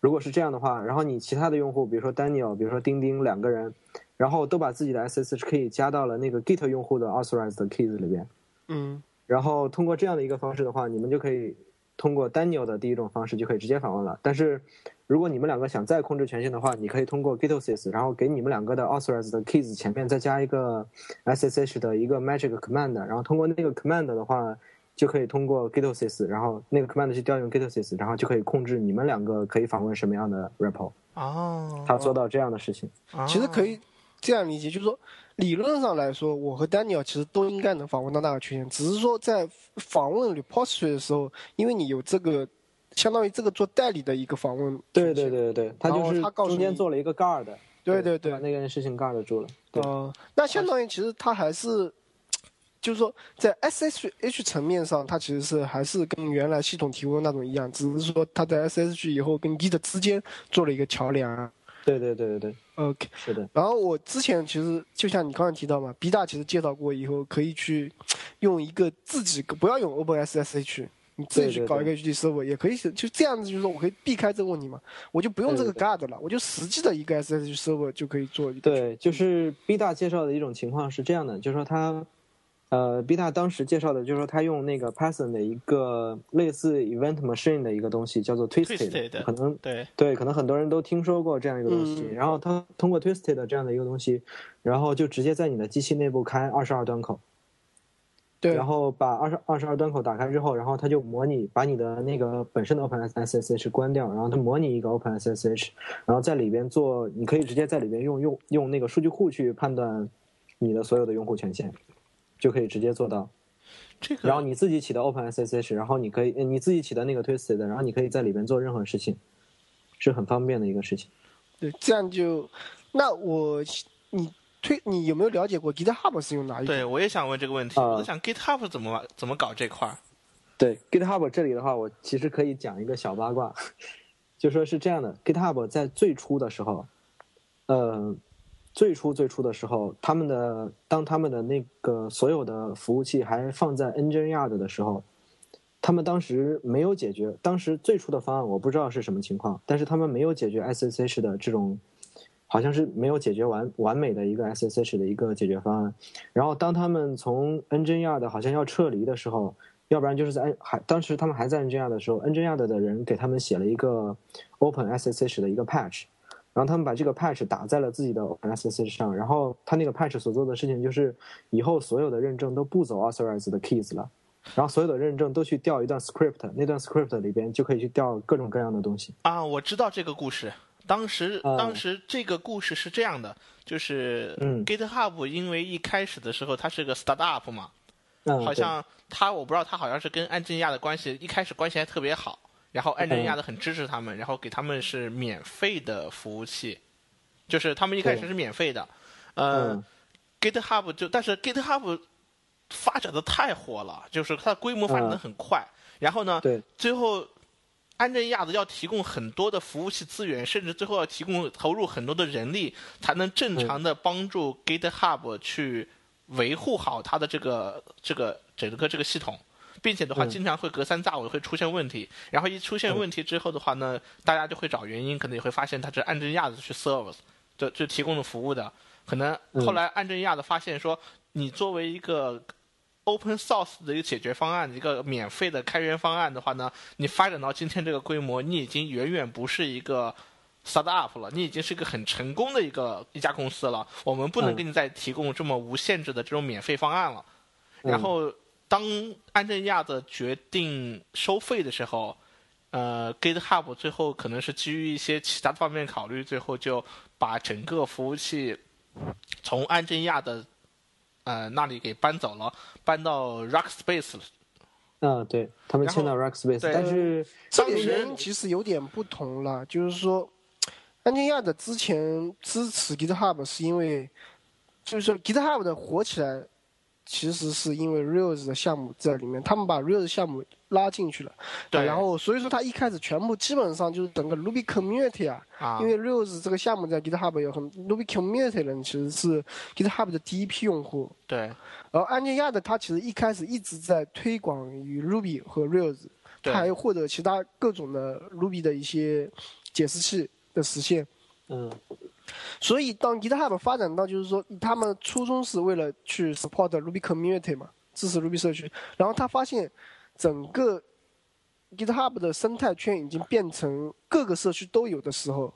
如果是这样的话，然后你其他的用户，比如说 Daniel，比如说钉钉两个人。然后都把自己的 SSH 可以加到了那个 Git 用户的 authorized keys 里边，嗯，然后通过这样的一个方式的话，你们就可以通过 Daniel 的第一种方式就可以直接访问了。但是如果你们两个想再控制权限的话，你可以通过 Gitosys，然后给你们两个的 authorized keys 前面再加一个 SSH 的一个 magic command，然后通过那个 command 的话，就可以通过 Gitosis，然后那个 command 去调用 Gitosis，然后就可以控制你们两个可以访问什么样的 repo。哦，他做到这样的事情，其实可以。这样理解就是说，理论上来说，我和 Daniel 其实都应该能访问到那个权限，只是说在访问 repository 的时候，因为你有这个，相当于这个做代理的一个访问。对对对对对，他就是他中间做了一个 guard。对对对，把那件事情 guard 住了。哦，那相当于其实他还是，就是说在 SSH 层面上，它其实是还是跟原来系统提供的那种一样，只是说它在 SSH 以后跟 Git 之间做了一个桥梁。对对对对对，OK，是的。然后我之前其实就像你刚才提到嘛，B 大其实介绍过以后可以去用一个自己不要用 OpenSSH，你自己去搞一个 HTTP，也可以就这样子，就是说我可以避开这个问题嘛，我就不用这个 Guard 了，我就实际的一个 SSH server 就可以做。对，就是 B 大介绍的一种情况是这样的，就是说它。呃，Beta 当时介绍的就是说，他用那个 Python 的一个类似 Event Machine 的一个东西，叫做 Twisted，可能对对，可能很多人都听说过这样一个东西。然后他通过 Twisted 这样的一个东西，然后就直接在你的机器内部开二十二端口，对，然后把二十二十二端口打开之后，然后他就模拟把你的那个本身的 OpenSSH 关掉，然后他模拟一个 OpenSSH，然后在里边做，你可以直接在里边用用用那个数据库去判断你的所有的用户权限。就可以直接做到，这个。然后你自己起的 OpenSSH，然后你可以你自己起的那个 Twisted，然后你可以在里边做任何事情，是很方便的一个事情。对，这样就，那我你推你有没有了解过 GitHub 是用哪一？对，我也想问这个问题。我想 GitHub 怎么怎么搞这块儿？对，GitHub 这里的话，我其实可以讲一个小八卦，就说是这样的，GitHub 在最初的时候，呃。最初最初的时候，他们的当他们的那个所有的服务器还放在 Nginx 的时候，他们当时没有解决。当时最初的方案我不知道是什么情况，但是他们没有解决 SSH 的这种，好像是没有解决完完美的一个 SSH 的一个解决方案。然后当他们从 Nginx 的好像要撤离的时候，要不然就是在还当时他们还在 Nginx 的时候，Nginx 的人给他们写了一个 OpenSSH 的一个 patch。然后他们把这个 patch 打在了自己的 OpenSSH 上，然后他那个 patch 所做的事情就是，以后所有的认证都不走 authorized 的 keys 了，然后所有的认证都去调一段 script，那段 script 里边就可以去调各种各样的东西。啊，我知道这个故事。当时当时这个故事是这样的，就是 GitHub 因为一开始的时候它是个 startup 嘛，好像他我不知道他好像是跟安吉亚的关系一开始关系还特别好。然后安贞亚的很支持他们，然后给他们是免费的服务器，就是他们一开始是免费的，呃，GitHub 就但是 GitHub 发展的太火了，就是它的规模发展的很快，然后呢，最后安贞亚的要提供很多的服务器资源，甚至最后要提供投入很多的人力，才能正常的帮助 GitHub 去维护好它的这个这个整个这个系统。并且的话，经常会隔三差五会出现问题。然后一出现问题之后的话呢，大家就会找原因，可能也会发现它是安贞亚的去 service 就就提供的服务的。可能后来安贞亚的发现说，你作为一个 open source 的一个解决方案，一个免费的开源方案的话呢，你发展到今天这个规模，你已经远远不是一个。start up 了，你已经是一个很成功的一个一家公司了。我们不能给你再提供这么无限制的这种免费方案了。然后，当安正亚的决定收费的时候，呃，GitHub 最后可能是基于一些其他方面考虑，最后就把整个服务器从安正亚的呃那里给搬走了，搬到 Rackspace 了。啊，对他们迁到 Rackspace，但是这个原因其实有点不同了，就是说。安静亚的之前支持 GitHub 是因为，就是说 GitHub 的火起来，其实是因为 Rails 的项目在里面，他们把 Rails 项目拉进去了。对。然后所以说他一开始全部基本上就是整个 Ruby Community 啊，因为 Rails 这个项目在 GitHub 有很 Ruby Community 人其实是 GitHub 的第一批用户。对。然后安静亚的他其实一开始一直在推广于 Ruby 和 Rails，他还获得其他各种的 Ruby 的一些解释器。的实现，嗯，所以当 GitHub 发展到就是说，他们初衷是为了去 support Ruby community 嘛，支持 Ruby 社区，然后他发现整个 GitHub 的生态圈已经变成各个社区都有的时候，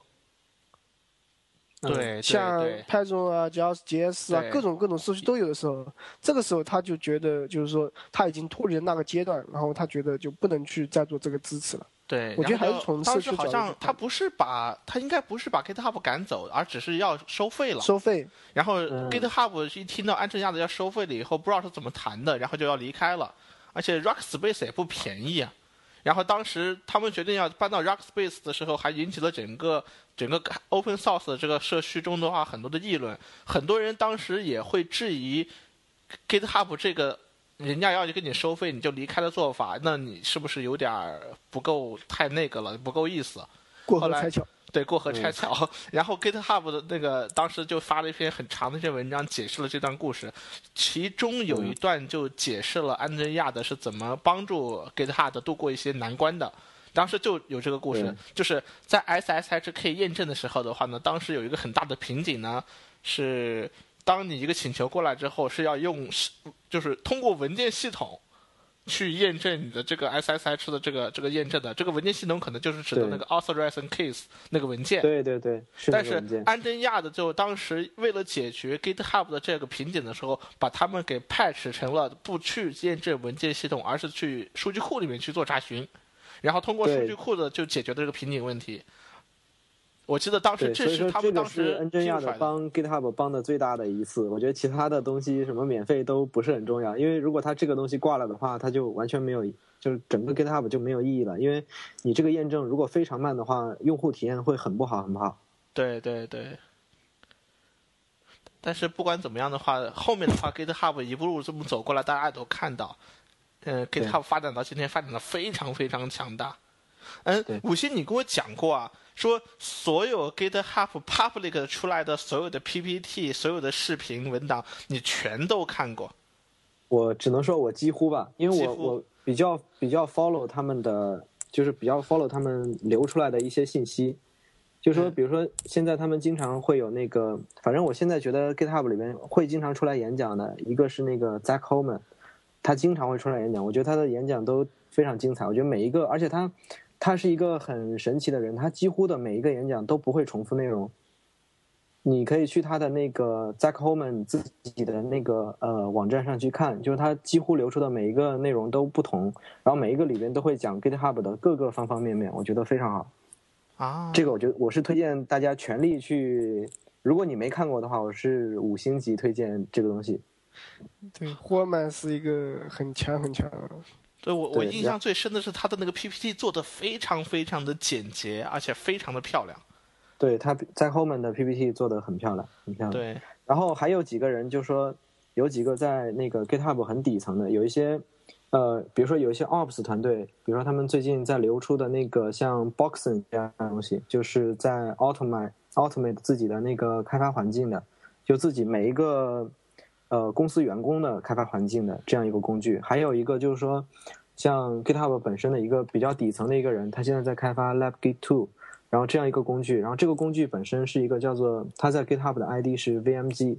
对，像 Python 啊、JS 啊，各种各种社区都有的时候，这个时候他就觉得就是说他已经脱离了那个阶段，然后他觉得就不能去再做这个支持了。对，我觉得还是从当时好像他不是把他应该不是把 GitHub 赶走，而只是要收费了。收费。然后 GitHub 一听到安正亚的要收费了以后，不知道是怎么谈的，然后就要离开了。而且 Rackspace 也不便宜啊。然后当时他们决定要搬到 Rackspace 的时候，还引起了整个整个 Open Source 的这个社区中的话很多的议论。很多人当时也会质疑 GitHub 这个。人家要去跟你收费，你就离开的做法，那你是不是有点不够太那个了，不够意思？过河拆桥。对，过河拆桥。然后 GitHub 的那个当时就发了一篇很长的一篇文章，解释了这段故事，其中有一段就解释了安德亚的是怎么帮助 GitHub 度过一些难关的。当时就有这个故事，就是在 SSHK 验证的时候的话呢，当时有一个很大的瓶颈呢，是。当你一个请求过来之后，是要用是就是通过文件系统去验证你的这个 SSH 的这个这个验证的。这个文件系统可能就是指的那个 authorization case 那个文件。对对对。但是安贞亚的就当时为了解决 GitHub 的这个瓶颈的时候，把他们给 patch 成了不去验证文件系统，而是去数据库里面去做查询，然后通过数据库的就解决了这个瓶颈问题。我记得当时这是他们当时恩真亚的帮 GitHub 帮的最大的一次。我觉得其他的东西什么免费都不是很重要，因为如果他这个东西挂了的话，他就完全没有，就是整个 GitHub 就没有意义了。因为你这个验证如果非常慢的话，用户体验会很不好，很不好。对对对。但是不管怎么样的话，后面的话 GitHub 一步路这么走过来，大家都看到，嗯，GitHub 发展到今天发展的非常非常强大。嗯，五星，你跟我讲过啊。说所有 GitHub Public 出来的所有的 PPT、所有的视频文档，你全都看过？我只能说我几乎吧，因为我我比较比较 follow 他们的，就是比较 follow 他们流出来的一些信息。就说比如说现在他们经常会有那个，反正我现在觉得 GitHub 里面会经常出来演讲的一个是那个 Zach Holman，他经常会出来演讲，我觉得他的演讲都非常精彩。我觉得每一个，而且他。他是一个很神奇的人，他几乎的每一个演讲都不会重复内容。你可以去他的那个 Zach Holman 自己的那个呃网站上去看，就是他几乎流出的每一个内容都不同，然后每一个里边都会讲 GitHub 的各个方方面面，我觉得非常好。啊，这个我觉得我是推荐大家全力去，如果你没看过的话，我是五星级推荐这个东西。对，霍曼是一个很强很强。对我我印象最深的是他的那个 PPT 做的非常非常的简洁，而且非常的漂亮。对，他在后面的 PPT 做的很漂亮，很漂亮。对，然后还有几个人就说，有几个在那个 GitHub 很底层的，有一些呃，比如说有一些 Ops 团队，比如说他们最近在流出的那个像 Boxing 这样的东西，就是在 Automate Automate 自己的那个开发环境的，就自己每一个。呃公司员工的开发环境的这样一个工具，还有一个就是说，像 GitHub 本身的一个比较底层的一个人，他现在在开发 LabGit Two，然后这样一个工具，然后这个工具本身是一个叫做他在 GitHub 的 ID 是 VMG。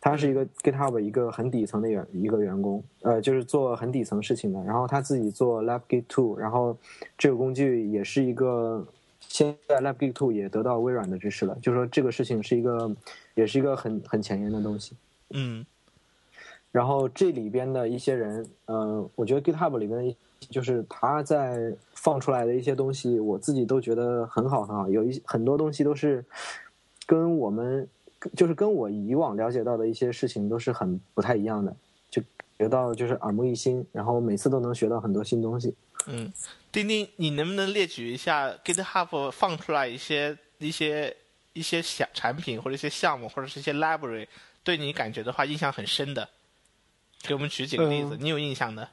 他是一个 GitHub 一个很底层的员一个员工，呃，就是做很底层事情的。然后他自己做 LabGit Two，然后这个工具也是一个，现在 LabGit Two 也得到微软的支持了。就说这个事情是一个，也是一个很很前沿的东西。嗯。然后这里边的一些人，呃，我觉得 GitHub 里边就是他在放出来的一些东西，我自己都觉得很好很好。有一很多东西都是跟我们。就是跟我以往了解到的一些事情都是很不太一样的，就学到就是耳目一新，然后每次都能学到很多新东西。嗯，丁丁，你能不能列举一下 GitHub 放出来一些一些一些小产品或者一些项目或者是一些 library，对你感觉的话印象很深的，给我们举几个例子，你有印象的？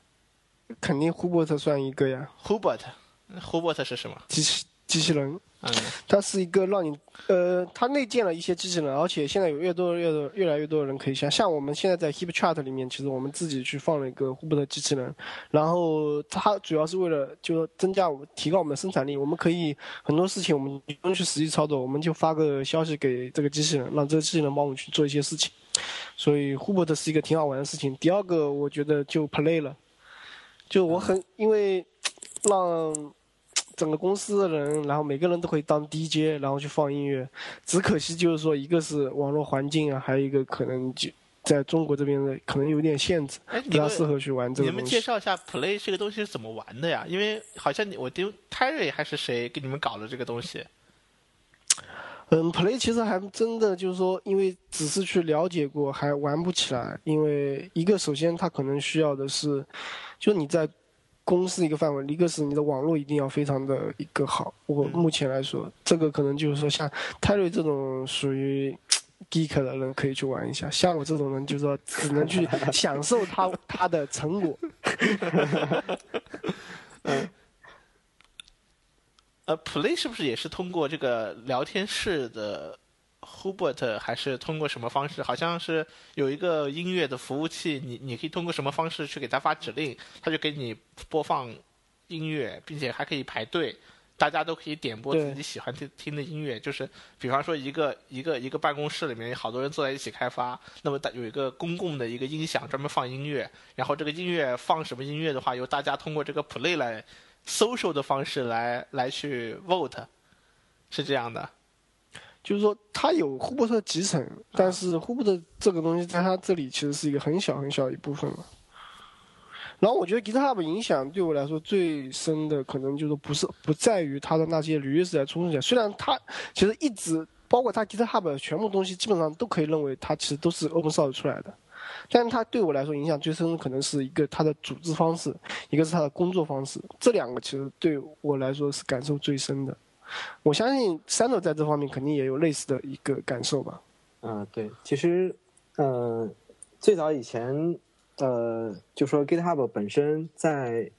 肯定 Hubert 算一个呀。Hubert，Hubert 是什么？机器机器人。嗯，它是一个让你，呃，它内建了一些机器人，而且现在有越多越多越来越多的人可以像像我们现在在 HipChat 里面，其实我们自己去放了一个 Hubert 机器人，然后它主要是为了就增加我们提高我们的生产力，我们可以很多事情我们不用去实际操作，我们就发个消息给这个机器人，让这个机器人帮我们去做一些事情，所以 Hubert 是一个挺好玩的事情。第二个我觉得就 Play 了，就我很因为让。整个公司的人，然后每个人都可以当 DJ，然后去放音乐。只可惜就是说，一个是网络环境啊，还有一个可能就在中国这边的可能有点限制，不大适合去玩这个你们介绍一下 Play 这个东西是怎么玩的呀？因为好像我丢 Terry 还是谁给你们搞的这个东西？嗯，Play 其实还真的就是说，因为只是去了解过，还玩不起来。因为一个首先它可能需要的是，就你在。公司一个范围，一个是你的网络一定要非常的一个好。我目前来说，这个可能就是说，像泰瑞这种属于 geek 的人可以去玩一下，像我这种人，就是说只能去享受他他的成果。嗯，呃，Play 是不是也是通过这个聊天室的？Hubert 还是通过什么方式？好像是有一个音乐的服务器，你你可以通过什么方式去给他发指令，他就给你播放音乐，并且还可以排队，大家都可以点播自己喜欢听听的音乐。就是比方说一个一个一个办公室里面有好多人坐在一起开发，那么有一个公共的一个音响专门放音乐，然后这个音乐放什么音乐的话，由大家通过这个 Play 来 social 的方式来来去 vote，是这样的。就是说，它有霍伯特集成，但是霍伯特这个东西在它这里其实是一个很小很小一部分了。然后我觉得 GitHub 影响对我来说最深的，可能就是不是不在于它的那些履约式来冲起来。虽然它其实一直包括它 GitHub 全部东西基本上都可以认为它其实都是 Open Source 出来的，但是它对我来说影响最深的可能是一个它的组织方式，一个是它的工作方式，这两个其实对我来说是感受最深的。我相信三朵在这方面肯定也有类似的一个感受吧。嗯，对，其实，呃，最早以前，呃，就说 GitHub 本身在，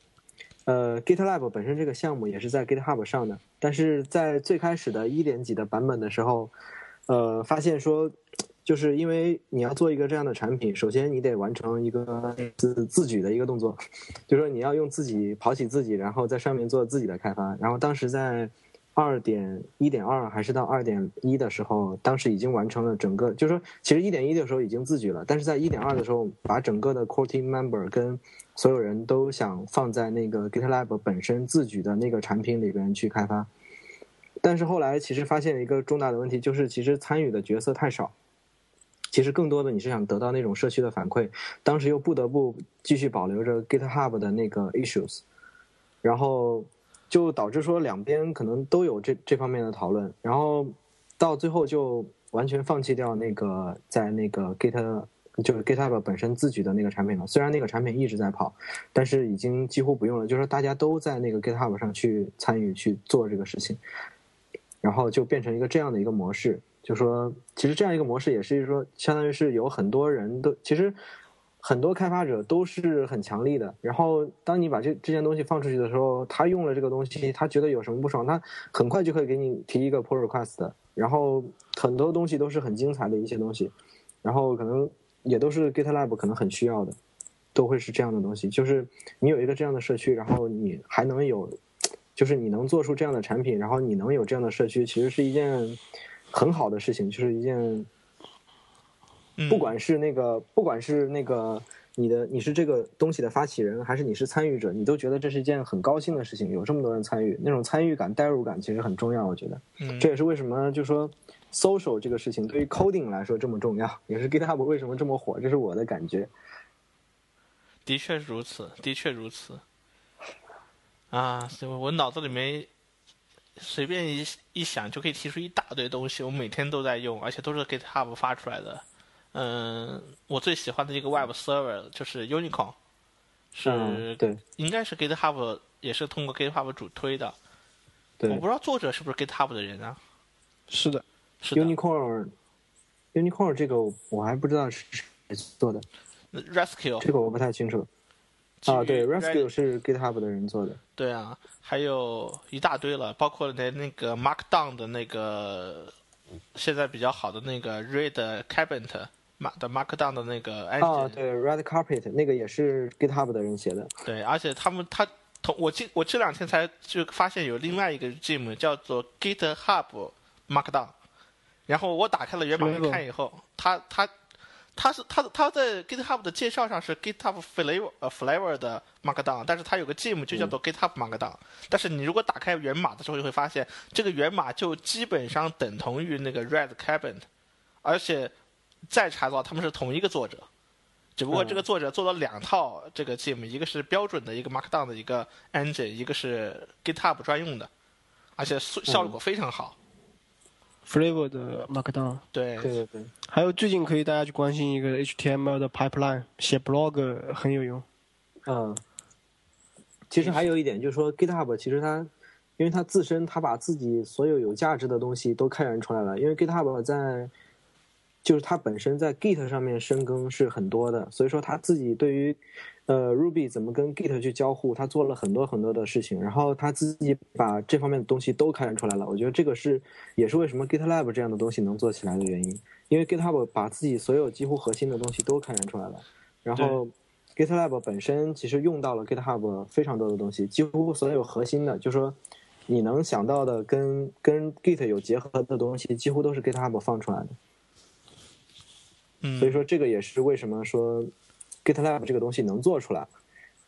呃，GitLab 本身这个项目也是在 GitHub 上的，但是在最开始的一点几的版本的时候，呃，发现说，就是因为你要做一个这样的产品，首先你得完成一个自自举的一个动作，就是说你要用自己跑起自己，然后在上面做自己的开发，然后当时在。二点一点二还是到二点一的时候，当时已经完成了整个，就是说，其实一点一的时候已经自举了，但是在一点二的时候，把整个的 core team member 跟所有人都想放在那个 GitLab 本身自举的那个产品里边去开发，但是后来其实发现一个重大的问题，就是其实参与的角色太少，其实更多的你是想得到那种社区的反馈，当时又不得不继续保留着 GitHub 的那个 issues，然后。就导致说两边可能都有这这方面的讨论，然后到最后就完全放弃掉那个在那个 Git 就是 GitHub 本身自己的那个产品了。虽然那个产品一直在跑，但是已经几乎不用了。就是说大家都在那个 GitHub 上去参与去做这个事情，然后就变成一个这样的一个模式。就说其实这样一个模式也是说，相当于是有很多人都其实。很多开发者都是很强力的，然后当你把这这件东西放出去的时候，他用了这个东西，他觉得有什么不爽，他很快就可以给你提一个 pull request，然后很多东西都是很精彩的一些东西，然后可能也都是 GitLab 可能很需要的，都会是这样的东西。就是你有一个这样的社区，然后你还能有，就是你能做出这样的产品，然后你能有这样的社区，其实是一件很好的事情，就是一件，不管是那个，不管是那个。你的你是这个东西的发起人，还是你是参与者？你都觉得这是一件很高兴的事情，有这么多人参与，那种参与感、代入感其实很重要。我觉得，这也是为什么就说 social 这个事情对于 coding 来说这么重要，也是 GitHub 为什么这么火，这是我的感觉。的确如此，的确如此。啊，我脑子里面随便一一想就可以提出一大堆东西，我每天都在用，而且都是 GitHub 发出来的。嗯，我最喜欢的一个 Web Server 就是 Unicorn，是，对，应该是 GitHub 也是通过 GitHub 主推的。对，我不知道作者是不是 GitHub 的人啊？是的，是 Unicorn，Unicorn 这个我还不知道是谁做的。Rescue 这个我不太清楚。啊，对，Rescue 是 GitHub 的人做的。对啊，还有一大堆了，包括那那个 Markdown 的那个现在比较好的那个 Red Cabinet。马的 Markdown 的那个啊，对，Red Carpet 那个也是 GitHub 的人写的。对，而且他们他同我这我这两天才就发现有另外一个 Gem 叫做 GitHub Markdown，然后我打开了源码看以后，他他他是他他在 GitHub 的介绍上是 GitHub Flavor 呃 Flavor 的 Markdown，但是它有个 Gem 就叫做 GitHub Markdown，但是你如果打开源码的时候，就会发现这个源码就基本上等同于那个 Red Cabinet，而且。再查到他们是同一个作者，只不过这个作者做了两套这个 Gem，一个是标准的一个 Markdown 的一个 engine，一个是 GitHub 专用的，而且效果非常好。Flavor 的 Markdown。对对对对。还有最近可以大家去关心一个 HTML 的 pipeline，写 blog 很有用。嗯。其实还有一点就是说，GitHub 其实它，因为它自身它把自己所有有价值的东西都开源出来了，因为 GitHub 在。就是它本身在 Git 上面深耕是很多的，所以说它自己对于，呃，Ruby 怎么跟 Git 去交互，他做了很多很多的事情，然后他自己把这方面的东西都开源出来了。我觉得这个是也是为什么 GitLab 这样的东西能做起来的原因，因为 GitHub 把自己所有几乎核心的东西都开源出来了，然后 GitLab 本身其实用到了 GitHub 非常多的东西，几乎所有核心的，就是说你能想到的跟跟 Git 有结合的东西，几乎都是 GitHub 放出来的。所以说，这个也是为什么说 GitLab 这个东西能做出来。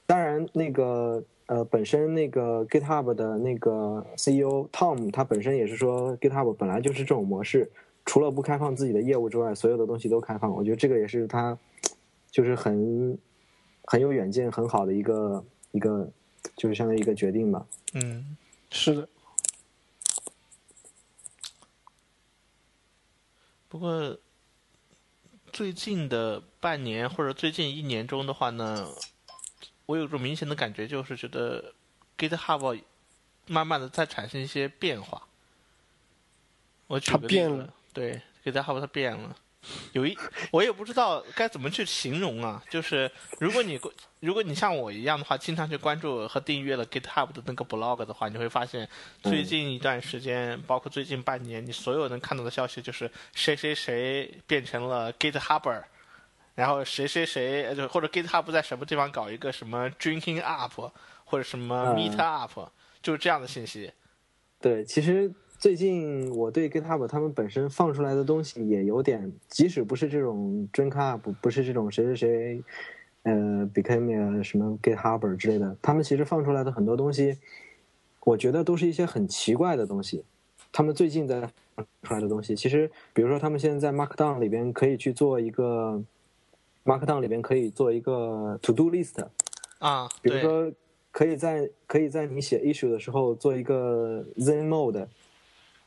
当然，那个呃，本身那个 GitHub 的那个 CEO Tom 他本身也是说，GitHub 本来就是这种模式，除了不开放自己的业务之外，所有的东西都开放。我觉得这个也是他就是很很有远见、很好的一个一个，就是相当于一个决定吧。嗯，是的。不过。最近的半年或者最近一年中的话呢，我有种明显的感觉，就是觉得 GitHub 慢慢的在产生一些变化。我举个例子，对，GitHub 它变了。有一，我也不知道该怎么去形容啊。就是如果你如果你像我一样的话，经常去关注和订阅了 GitHub 的那个 blog 的话，你会发现最近一段时间，包括最近半年，你所有能看到的消息就是谁谁谁变成了 GitHuber 然后谁谁谁就或者 GitHub 在什么地方搞一个什么 Drinking Up 或者什么 Meet Up，就是这样的信息。对，其实。最近我对 GitHub 他们本身放出来的东西也有点，即使不是这种 drink up，不是这种谁谁谁，呃，Became 什么 GitHub 之类的，他们其实放出来的很多东西，我觉得都是一些很奇怪的东西。他们最近在放出来的东西，其实比如说他们现在在 Markdown 里边可以去做一个 Markdown 里边可以做一个 To Do List 啊，比如说可以在可以在你写 issue 的时候做一个 Zen Mode。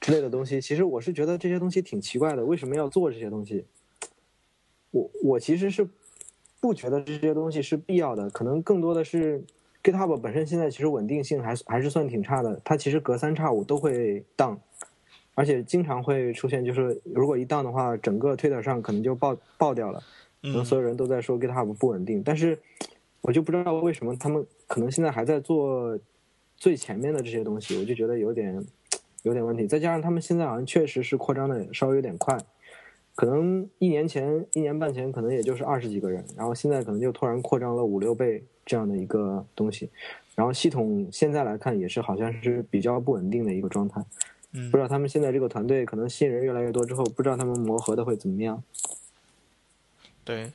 之类的东西，其实我是觉得这些东西挺奇怪的，为什么要做这些东西？我我其实是不觉得这些东西是必要的，可能更多的是 GitHub 本身现在其实稳定性还还是算挺差的，它其实隔三差五都会 down，而且经常会出现，就是如果一 down 的话，整个 Twitter 上可能就爆爆掉了，可能所有人都在说 GitHub 不稳定，但是我就不知道为什么他们可能现在还在做最前面的这些东西，我就觉得有点。有点问题，再加上他们现在好像确实是扩张的稍微有点快，可能一年前、一年半前可能也就是二十几个人，然后现在可能就突然扩张了五六倍这样的一个东西。然后系统现在来看也是好像是比较不稳定的一个状态。嗯，不知道他们现在这个团队可能新人越来越多之后，不知道他们磨合的会怎么样。对。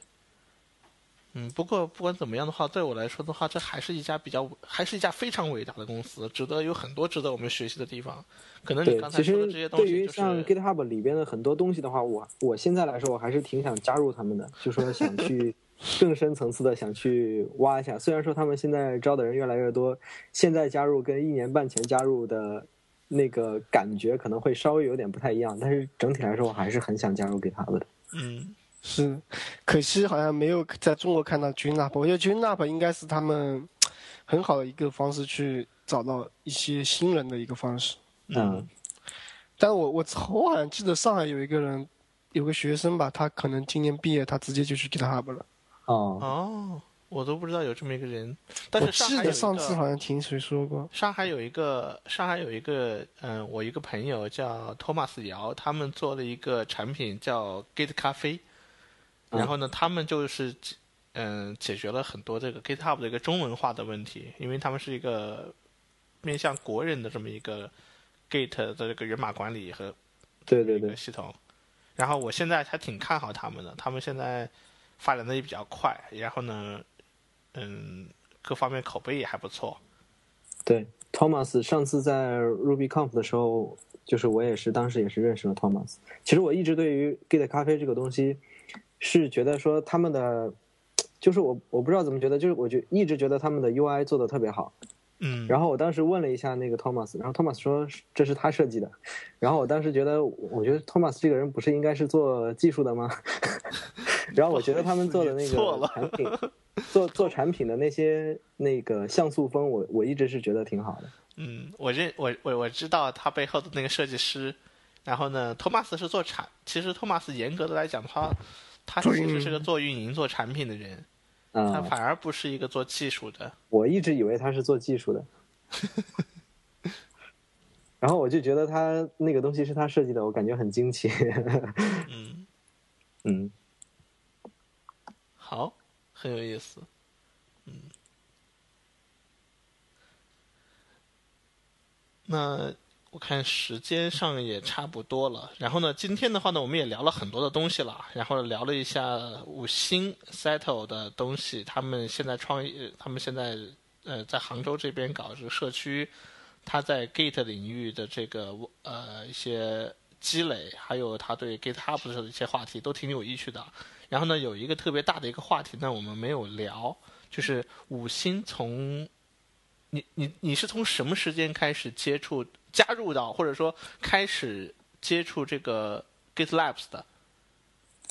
嗯，不过不管怎么样的话，对我来说的话，这还是一家比较，还是一家非常伟大的公司，值得有很多值得我们学习的地方。可能你刚才说的这些东西，对于像 GitHub 里边的很多东西的话，我我现在来说，我还是挺想加入他们的，就说想去 更深层次的想去挖一下。虽然说他们现在招的人越来越多，现在加入跟一年半前加入的那个感觉可能会稍微有点不太一样，但是整体来说，我还是很想加入 GitHub 的。嗯。是，可惜好像没有在中国看到 GitHub。我觉得 GitHub 应该是他们很好的一个方式去找到一些新人的一个方式。嗯，但我我我好像记得上海有一个人，有个学生吧，他可能今年毕业，他直接就去 GitHub 了。哦哦，我都不知道有这么一个人。但是记得上次好像听谁说过，上海有一个上海有一个嗯，我一个朋友叫托马斯姚，他们做了一个产品叫 Git 咖啡。然后呢，他们就是，嗯，解决了很多这个 GitHub 的一个中文化的问题，因为他们是一个面向国人的这么一个 Git 的这个源码管理和对对对系统。然后我现在还挺看好他们的，他们现在发展的也比较快，然后呢，嗯，各方面口碑也还不错。对，Thomas 上次在 RubyConf 的时候，就是我也是当时也是认识了 Thomas。其实我一直对于 Git 咖啡这个东西。是觉得说他们的，就是我我不知道怎么觉得，就是我就一直觉得他们的 UI 做的特别好，嗯，然后我当时问了一下那个 Thomas，然后 Thomas 说这是他设计的，然后我当时觉得，我觉得 Thomas 这个人不是应该是做技术的吗？然后我觉得他们做的那个产品，做做产品的那些那个像素风，我我一直是觉得挺好的。嗯，我认我我我知道他背后的那个设计师，然后呢，托马斯是做产，其实托马斯严格的来讲的话。他其实是个做运营、做产品的人，他反而不是一个做技术的。我一直以为他是做技术的，然后我就觉得他那个东西是他设计的，我感觉很惊奇。嗯嗯，好，很有意思。嗯，那。我看时间上也差不多了，然后呢，今天的话呢，我们也聊了很多的东西了，然后聊了一下五星 settle 的东西，他们现在创业，他们现在呃在杭州这边搞这个社区，他在 Git 领域的这个呃一些积累，还有他对 GitHub 的一些话题都挺有意趣的。然后呢，有一个特别大的一个话题呢，我们没有聊，就是五星从你你你是从什么时间开始接触？加入到或者说开始接触这个 GitLab 的，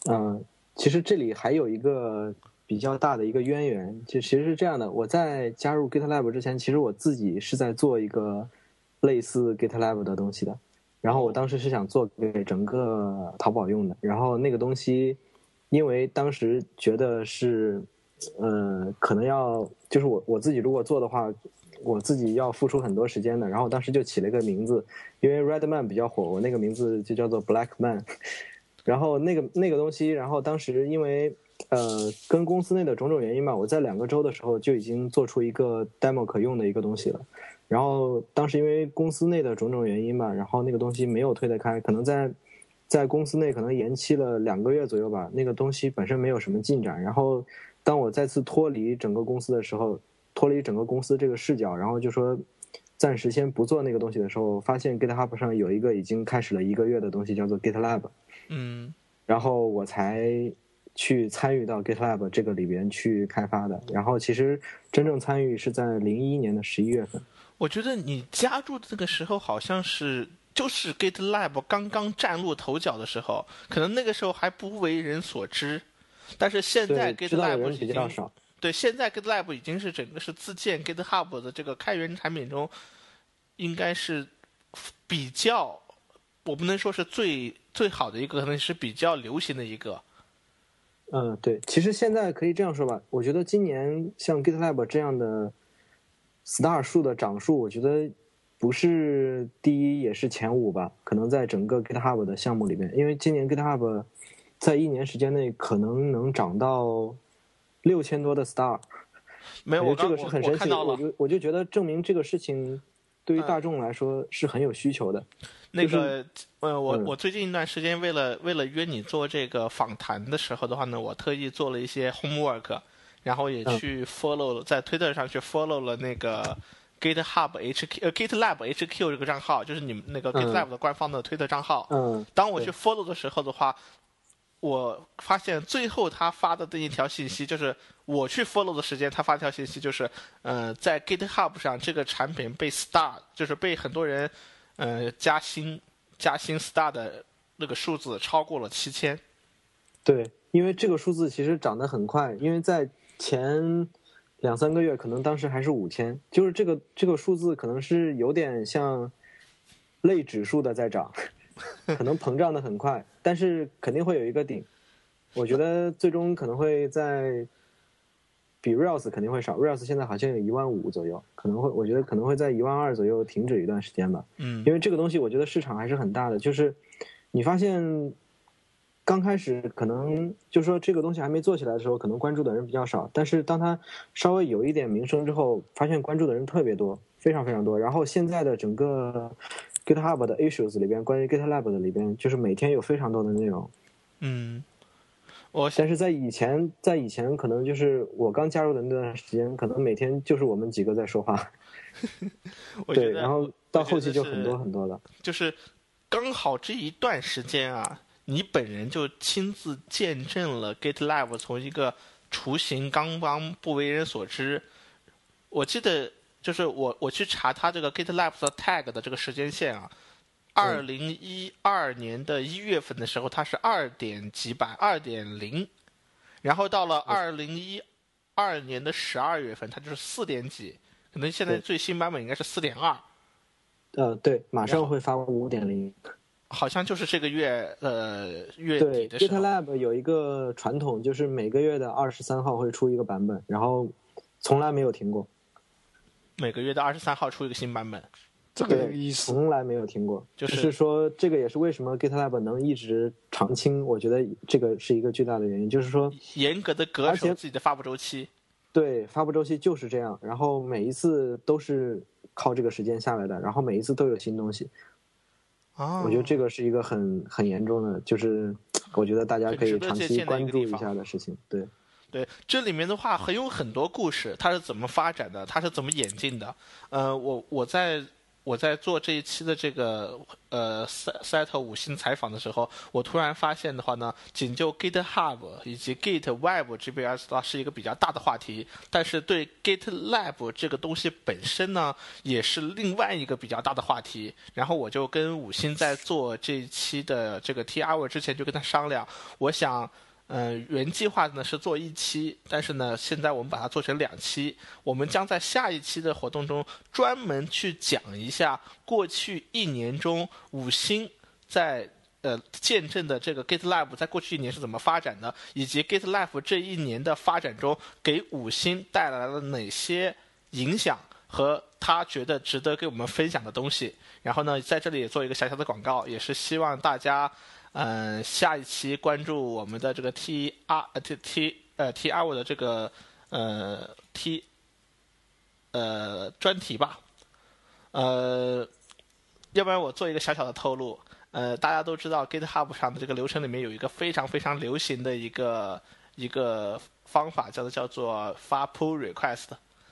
嗯，其实这里还有一个比较大的一个渊源，就其实是这样的。我在加入 GitLab 之前，其实我自己是在做一个类似 GitLab 的东西的。然后我当时是想做给整个淘宝用的。然后那个东西，因为当时觉得是，呃，可能要就是我我自己如果做的话。我自己要付出很多时间的，然后当时就起了一个名字，因为 Redman 比较火，我那个名字就叫做 Blackman。然后那个那个东西，然后当时因为呃跟公司内的种种原因吧，我在两个周的时候就已经做出一个 demo 可用的一个东西了。然后当时因为公司内的种种原因吧，然后那个东西没有推得开，可能在在公司内可能延期了两个月左右吧。那个东西本身没有什么进展。然后当我再次脱离整个公司的时候。脱离整个公司这个视角，然后就说暂时先不做那个东西的时候，发现 GitHub 上有一个已经开始了一个月的东西，叫做 GitLab。嗯，然后我才去参与到 GitLab 这个里边去开发的。然后其实真正参与是在零一年的十一月份。我觉得你加入的这个时候，好像是就是 GitLab 刚刚崭露头角的时候，可能那个时候还不为人所知。但是现在 GitLab 比较少。对，现在 GitLab 已经是整个是自建 GitHub 的这个开源产品中，应该是比较，我不能说是最最好的一个，可能是比较流行的一个。嗯，对，其实现在可以这样说吧，我觉得今年像 GitLab 这样的 star 数的涨数，我觉得不是第一也是前五吧，可能在整个 GitHub 的项目里面，因为今年 GitHub 在一年时间内可能能涨到六千多的 star。没有，这个是很神奇。我就我就觉得证明这个事情对于大众来说是很有需求的。那个，呃，我我最近一段时间为了为了约你做这个访谈的时候的话呢，我特意做了一些 homework，然后也去 follow 在 Twitter 上去 follow 了那个 GitHub HQ 呃 GitLab HQ 这个账号，就是你们那个 GitLab 的官方的推特账号。嗯。当我去 follow 的时候的话。我发现最后他发的那一条信息，就是我去 follow 的时间，他发一条信息就是，呃，在 GitHub 上这个产品被 star，就是被很多人，呃，加薪加薪 star 的那个数字超过了七千。对，因为这个数字其实涨得很快，因为在前两三个月，可能当时还是五千，就是这个这个数字可能是有点像类指数的在涨。可能膨胀的很快，但是肯定会有一个顶。我觉得最终可能会在比 Rails 肯定会少，Rails 现在好像有一万五左右，可能会我觉得可能会在一万二左右停止一段时间吧。嗯，因为这个东西我觉得市场还是很大的，就是你发现刚开始可能就是说这个东西还没做起来的时候，可能关注的人比较少，但是当它稍微有一点名声之后，发现关注的人特别多，非常非常多。然后现在的整个。GitHub 的 issues 里边，关于 GitLab 的里边，就是每天有非常多的内容。嗯，我但是在以前，在以前可能就是我刚加入的那段时间，可能每天就是我们几个在说话。对，然后到后期就很多很多了。就是刚好这一段时间啊，你本人就亲自见证了 GitLab 从一个雏形刚刚不为人所知。我记得。就是我我去查它这个 GitLab 的 tag 的这个时间线啊，二零一二年的一月份的时候，它是二点几版，二点零，然后到了二零一二年的十二月份，它就是四点几，可能现在最新版本应该是四点二。呃，对，马上会发五点零。好像就是这个月呃月底的时候。GitLab 有一个传统，就是每个月的二十三号会出一个版本，然后从来没有停过。每个月的二十三号出一个新版本，这个意思从来没有听过。就是说，这个也是为什么 GitLab 能一直长青，我觉得这个是一个巨大的原因。就是说，严格的恪守自己的发布周期。对，发布周期就是这样。然后每一次都是靠这个时间下来的，然后每一次都有新东西。啊，我觉得这个是一个很很严重的，就是我觉得大家可以长期关注一下的事情。对。对，这里面的话还有很多故事，它是怎么发展的，它是怎么演进的？呃，我我在我在做这一期的这个呃赛赛特五星采访的时候，我突然发现的话呢，仅就 GitHub 以及 Git Web 这边的话是一个比较大的话题，但是对 GitLab 这个东西本身呢，也是另外一个比较大的话题。然后我就跟五星在做这一期的这个 T R 之前就跟他商量，我想。嗯，原计划呢是做一期，但是呢，现在我们把它做成两期。我们将在下一期的活动中专门去讲一下过去一年中五星在呃见证的这个 GitLab 在过去一年是怎么发展的，以及 GitLab 这一年的发展中给五星带来了哪些影响和他觉得值得给我们分享的东西。然后呢，在这里也做一个小小的广告，也是希望大家。嗯，下一期关注我们的这个 T R T T 呃 T R 的这个呃 T 呃专题吧，呃，要不然我做一个小小的透露，呃，大家都知道 GitHub 上的这个流程里面有一个非常非常流行的一个一个方法，叫做叫做发 pull request，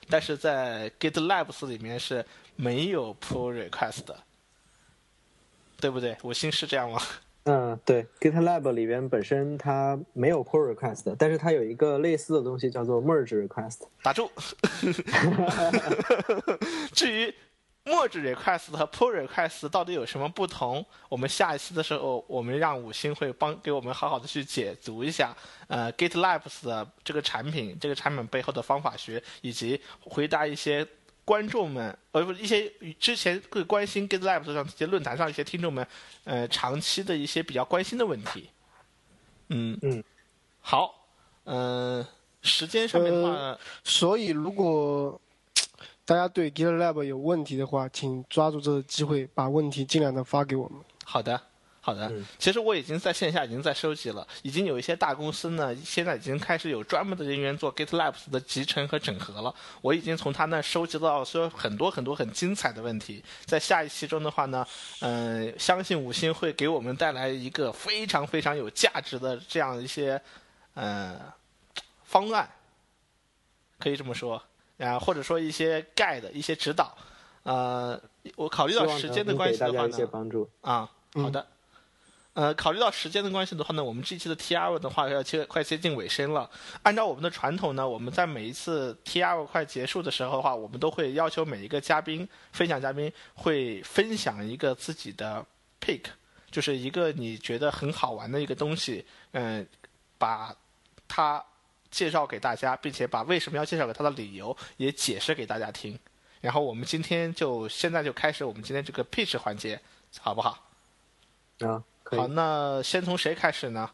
但是在 GitLab 里面是没有 pull request 的，对不对？我心是这样吗？嗯，对，GitLab 里边本身它没有 pull request，但是它有一个类似的东西叫做 merge request。打住。至于 merge request 和 pull request 到底有什么不同，我们下一次的时候，我们让五星会帮给我们好好的去解读一下，呃，GitLab 的这个产品，这个产品背后的方法学，以及回答一些。观众们，呃，不，一些之前会关心 GitLab 上这些论坛上一些听众们，呃，长期的一些比较关心的问题。嗯嗯，好，嗯，时间上面的话，所以如果 大家对 GitLab 有问题的话，请抓住这个机会，把问题尽量的发给我们。好的，好的，其实我已经在线下已经在收集了，已经有一些大公司呢，现在已经开始有专门的人员做 GitLab 的集成和整合了。我已经从他那收集到说很多很多很精彩的问题，在下一期中的话呢，嗯，相信五星会给我们带来一个非常非常有价值的这样一些嗯方案，可以这么说。啊，或者说一些 guide 一些指导，呃，我考虑到时间的关系的话呢，啊，好的。呃，考虑到时间的关系的话呢，我们这期的 T R 的话要接快接近尾声了。按照我们的传统呢，我们在每一次 T R 快结束的时候的话，我们都会要求每一个嘉宾分享嘉宾会分享一个自己的 pick，就是一个你觉得很好玩的一个东西，嗯，把它介绍给大家，并且把为什么要介绍给他的理由也解释给大家听。然后我们今天就现在就开始我们今天这个 pitch 环节，好不好？啊。好，那先从谁开始呢？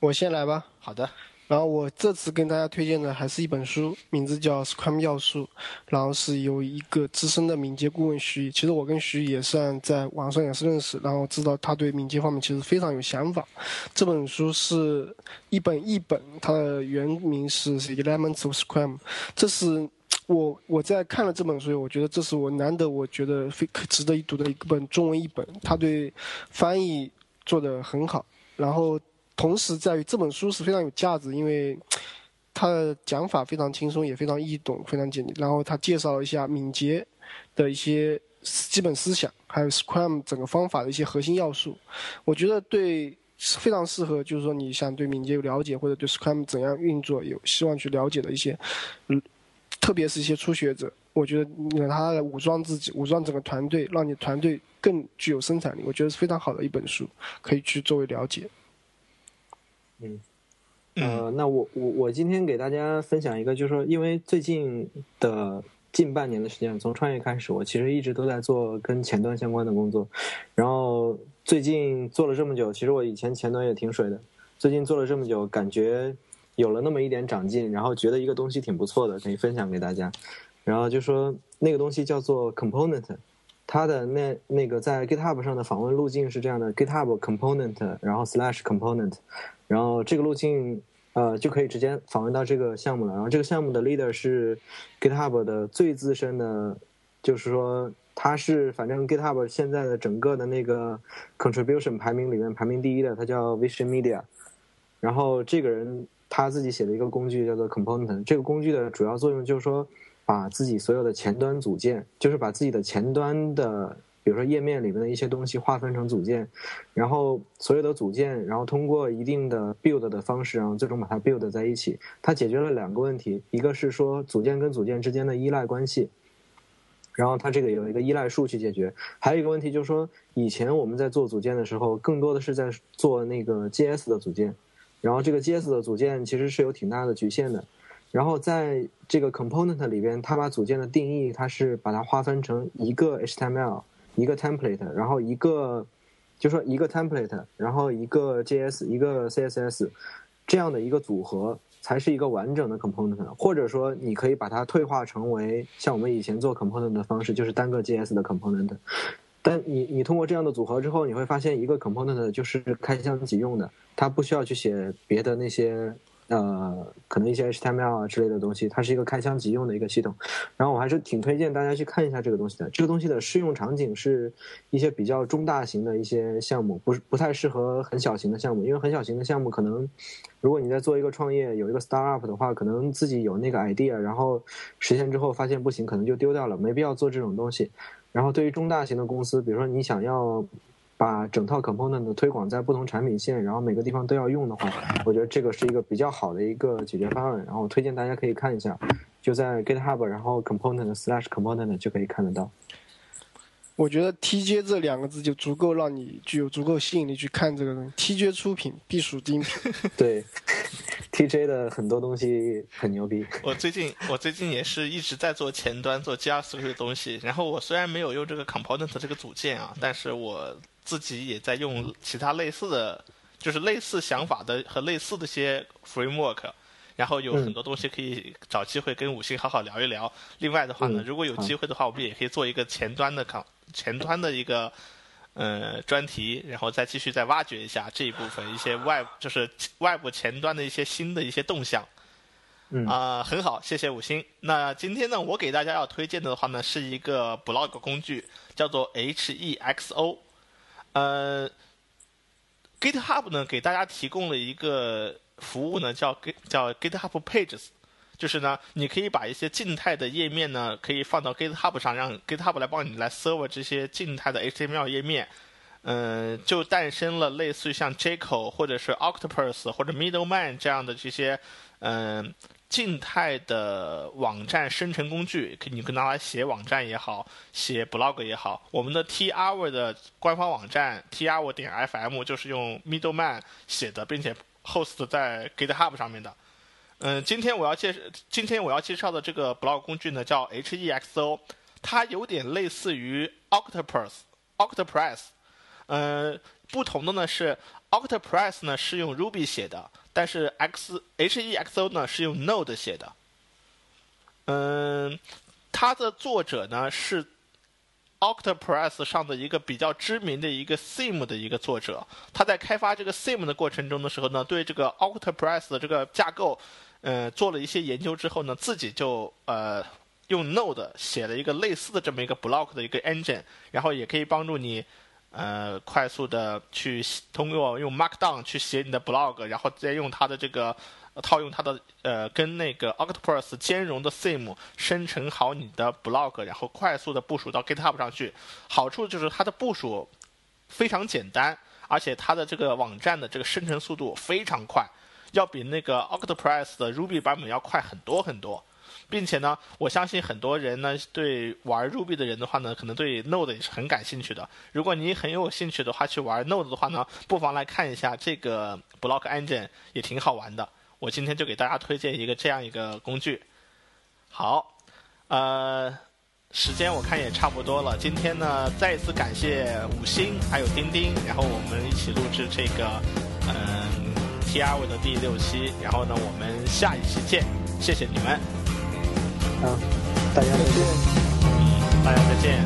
我先来吧。好的。然后我这次跟大家推荐的还是一本书，名字叫《Scrum 要素》，然后是由一个资深的敏捷顾问徐。其实我跟徐也算在网上也是认识，然后知道他对敏捷方面其实非常有想法。这本书是一本译本，它的原名是《Elements of Scrum》。这是 我我在看了这本书，我觉得这是我难得我觉得非值得一读的一本中文译本。它对翻译。做的很好，然后同时在于这本书是非常有价值，因为 他的讲法非常轻松，也非常易懂，非常简洁。然后他介绍了一下敏捷的一些基本思想，还有 Scrum 整个方法的一些核心要素。我觉得对非常适合，就是说你想对敏捷有了解，或者对 Scrum 怎样运作有希望去了解的一些，嗯，特别是一些初学者。我觉得让他来武装自己，武装整个团队，让你团队更具有生产力。我觉得是非常好的一本书，可以去作为了解。嗯，呃，那我我我今天给大家分享一个，就是说，因为最近的近半年的时间，从创业开始，我其实一直都在做跟前端相关的工作。然后最近做了这么久，其实我以前前端也挺水的。最近做了这么久，感觉有了那么一点长进，然后觉得一个东西挺不错的，可以分享给大家。然后就说那个东西叫做 component，它的那那个在 GitHub 上的访问路径是这样的：GitHub component，然后 slash component，然后这个路径呃就可以直接访问到这个项目了。然后这个项目的 leader 是 GitHub 的最资深的，就是说他是反正 GitHub 现在的整个的那个 contribution 排名里面排名第一的，他叫 Vision Media。然后这个人他自己写了一个工具叫做 component，这个工具的主要作用就是说。把自己所有的前端组件，就是把自己的前端的，比如说页面里面的一些东西划分成组件，然后所有的组件，然后通过一定的 build 的方式，然后最终把它 build 在一起。它解决了两个问题，一个是说组件跟组件之间的依赖关系，然后它这个有一个依赖数去解决。还有一个问题就是说，以前我们在做组件的时候，更多的是在做那个 JS 的组件，然后这个 JS 的组件其实是有挺大的局限的。然后在这个 component 里边，它把组件的定义，它是把它划分成一个 HTML，一个 template，然后一个，就说一个 template，然后一个 JS，一个 CSS，这样的一个组合才是一个完整的 component。或者说，你可以把它退化成为像我们以前做 component 的方式，就是单个 JS 的 component。但你你通过这样的组合之后，你会发现一个 component 就是开箱即用的，它不需要去写别的那些。呃，可能一些 HTML 啊之类的东西，它是一个开箱即用的一个系统。然后我还是挺推荐大家去看一下这个东西的。这个东西的适用场景是一些比较中大型的一些项目，不是不太适合很小型的项目。因为很小型的项目，可能如果你在做一个创业，有一个 startup 的话，可能自己有那个 idea，然后实现之后发现不行，可能就丢掉了，没必要做这种东西。然后对于中大型的公司，比如说你想要。把整套 component 的推广在不同产品线，然后每个地方都要用的话，我觉得这个是一个比较好的一个解决方案。然后推荐大家可以看一下，就在 GitHub，然后 component slash component 就可以看得到。我觉得 TJ 这两个字就足够让你具有足够吸引力去看这个东西。TJ 出品必属精品。对，TJ 的很多东西很牛逼。我最近我最近也是一直在做前端做 JavaScript 的东西。然后我虽然没有用这个 component 这个组件啊，但是我自己也在用其他类似的，就是类似想法的和类似的些 framework。然后有很多东西可以找机会跟五星好好聊一聊。另外的话呢，如果有机会的话，我们也可以做一个前端的考前端的一个呃专题，然后再继续再挖掘一下这一部分一些外就是外部前端的一些新的一些动向。嗯啊，很好，谢谢五星。那今天呢，我给大家要推荐的话呢，是一个 blog 工具，叫做 HEXO。呃，GitHub 呢给大家提供了一个服务呢，叫 g 叫 GitHub Pages，就是呢，你可以把一些静态的页面呢，可以放到 GitHub 上，让 GitHub 来帮你来 serve 这些静态的 HTML 页面。嗯，就诞生了类似于像 Jekyll 或者是 Octopus 或者 Middleman 这样的这些嗯。静态的网站生成工具，可你可以拿来写网站也好，写 blog 也好。我们的 T hour 的官方网站 T hour 点 FM 就是用 Middleman 写的，并且 host 在 GitHub 上面的。嗯，今天我要介今天我要介绍的这个 blog 工具呢，叫 HEXO，它有点类似于 Octopus，Octopress。嗯，不同的呢是 Octopress 呢是用 Ruby 写的。但是 X H E X O 呢是用 Node 写的，嗯，它的作者呢是 Octopress 上的一个比较知名的一个 Sim 的一个作者。他在开发这个 Sim 的过程中的时候呢，对这个 Octopress 的这个架构，呃，做了一些研究之后呢，自己就呃用 Node 写了一个类似的这么一个 Block 的一个 Engine，然后也可以帮助你。呃，快速的去通过用 Markdown 去写你的 blog，然后再用它的这个套用它的呃跟那个 Octopus 兼容的 Sim 生成好你的 blog，然后快速的部署到 GitHub 上去。好处就是它的部署非常简单，而且它的这个网站的这个生成速度非常快，要比那个 Octopus 的 Ruby 版本要快很多很多。并且呢，我相信很多人呢，对玩 Ruby 的人的话呢，可能对 Node 也是很感兴趣的。如果你很有兴趣的话，去玩 Node 的话呢，不妨来看一下这个 Block Engine，也挺好玩的。我今天就给大家推荐一个这样一个工具。好，呃，时间我看也差不多了。今天呢，再一次感谢五星还有钉钉，然后我们一起录制这个嗯 TR 的第六期。然后呢，我们下一期见，谢谢你们。啊，大家再见。大家再见。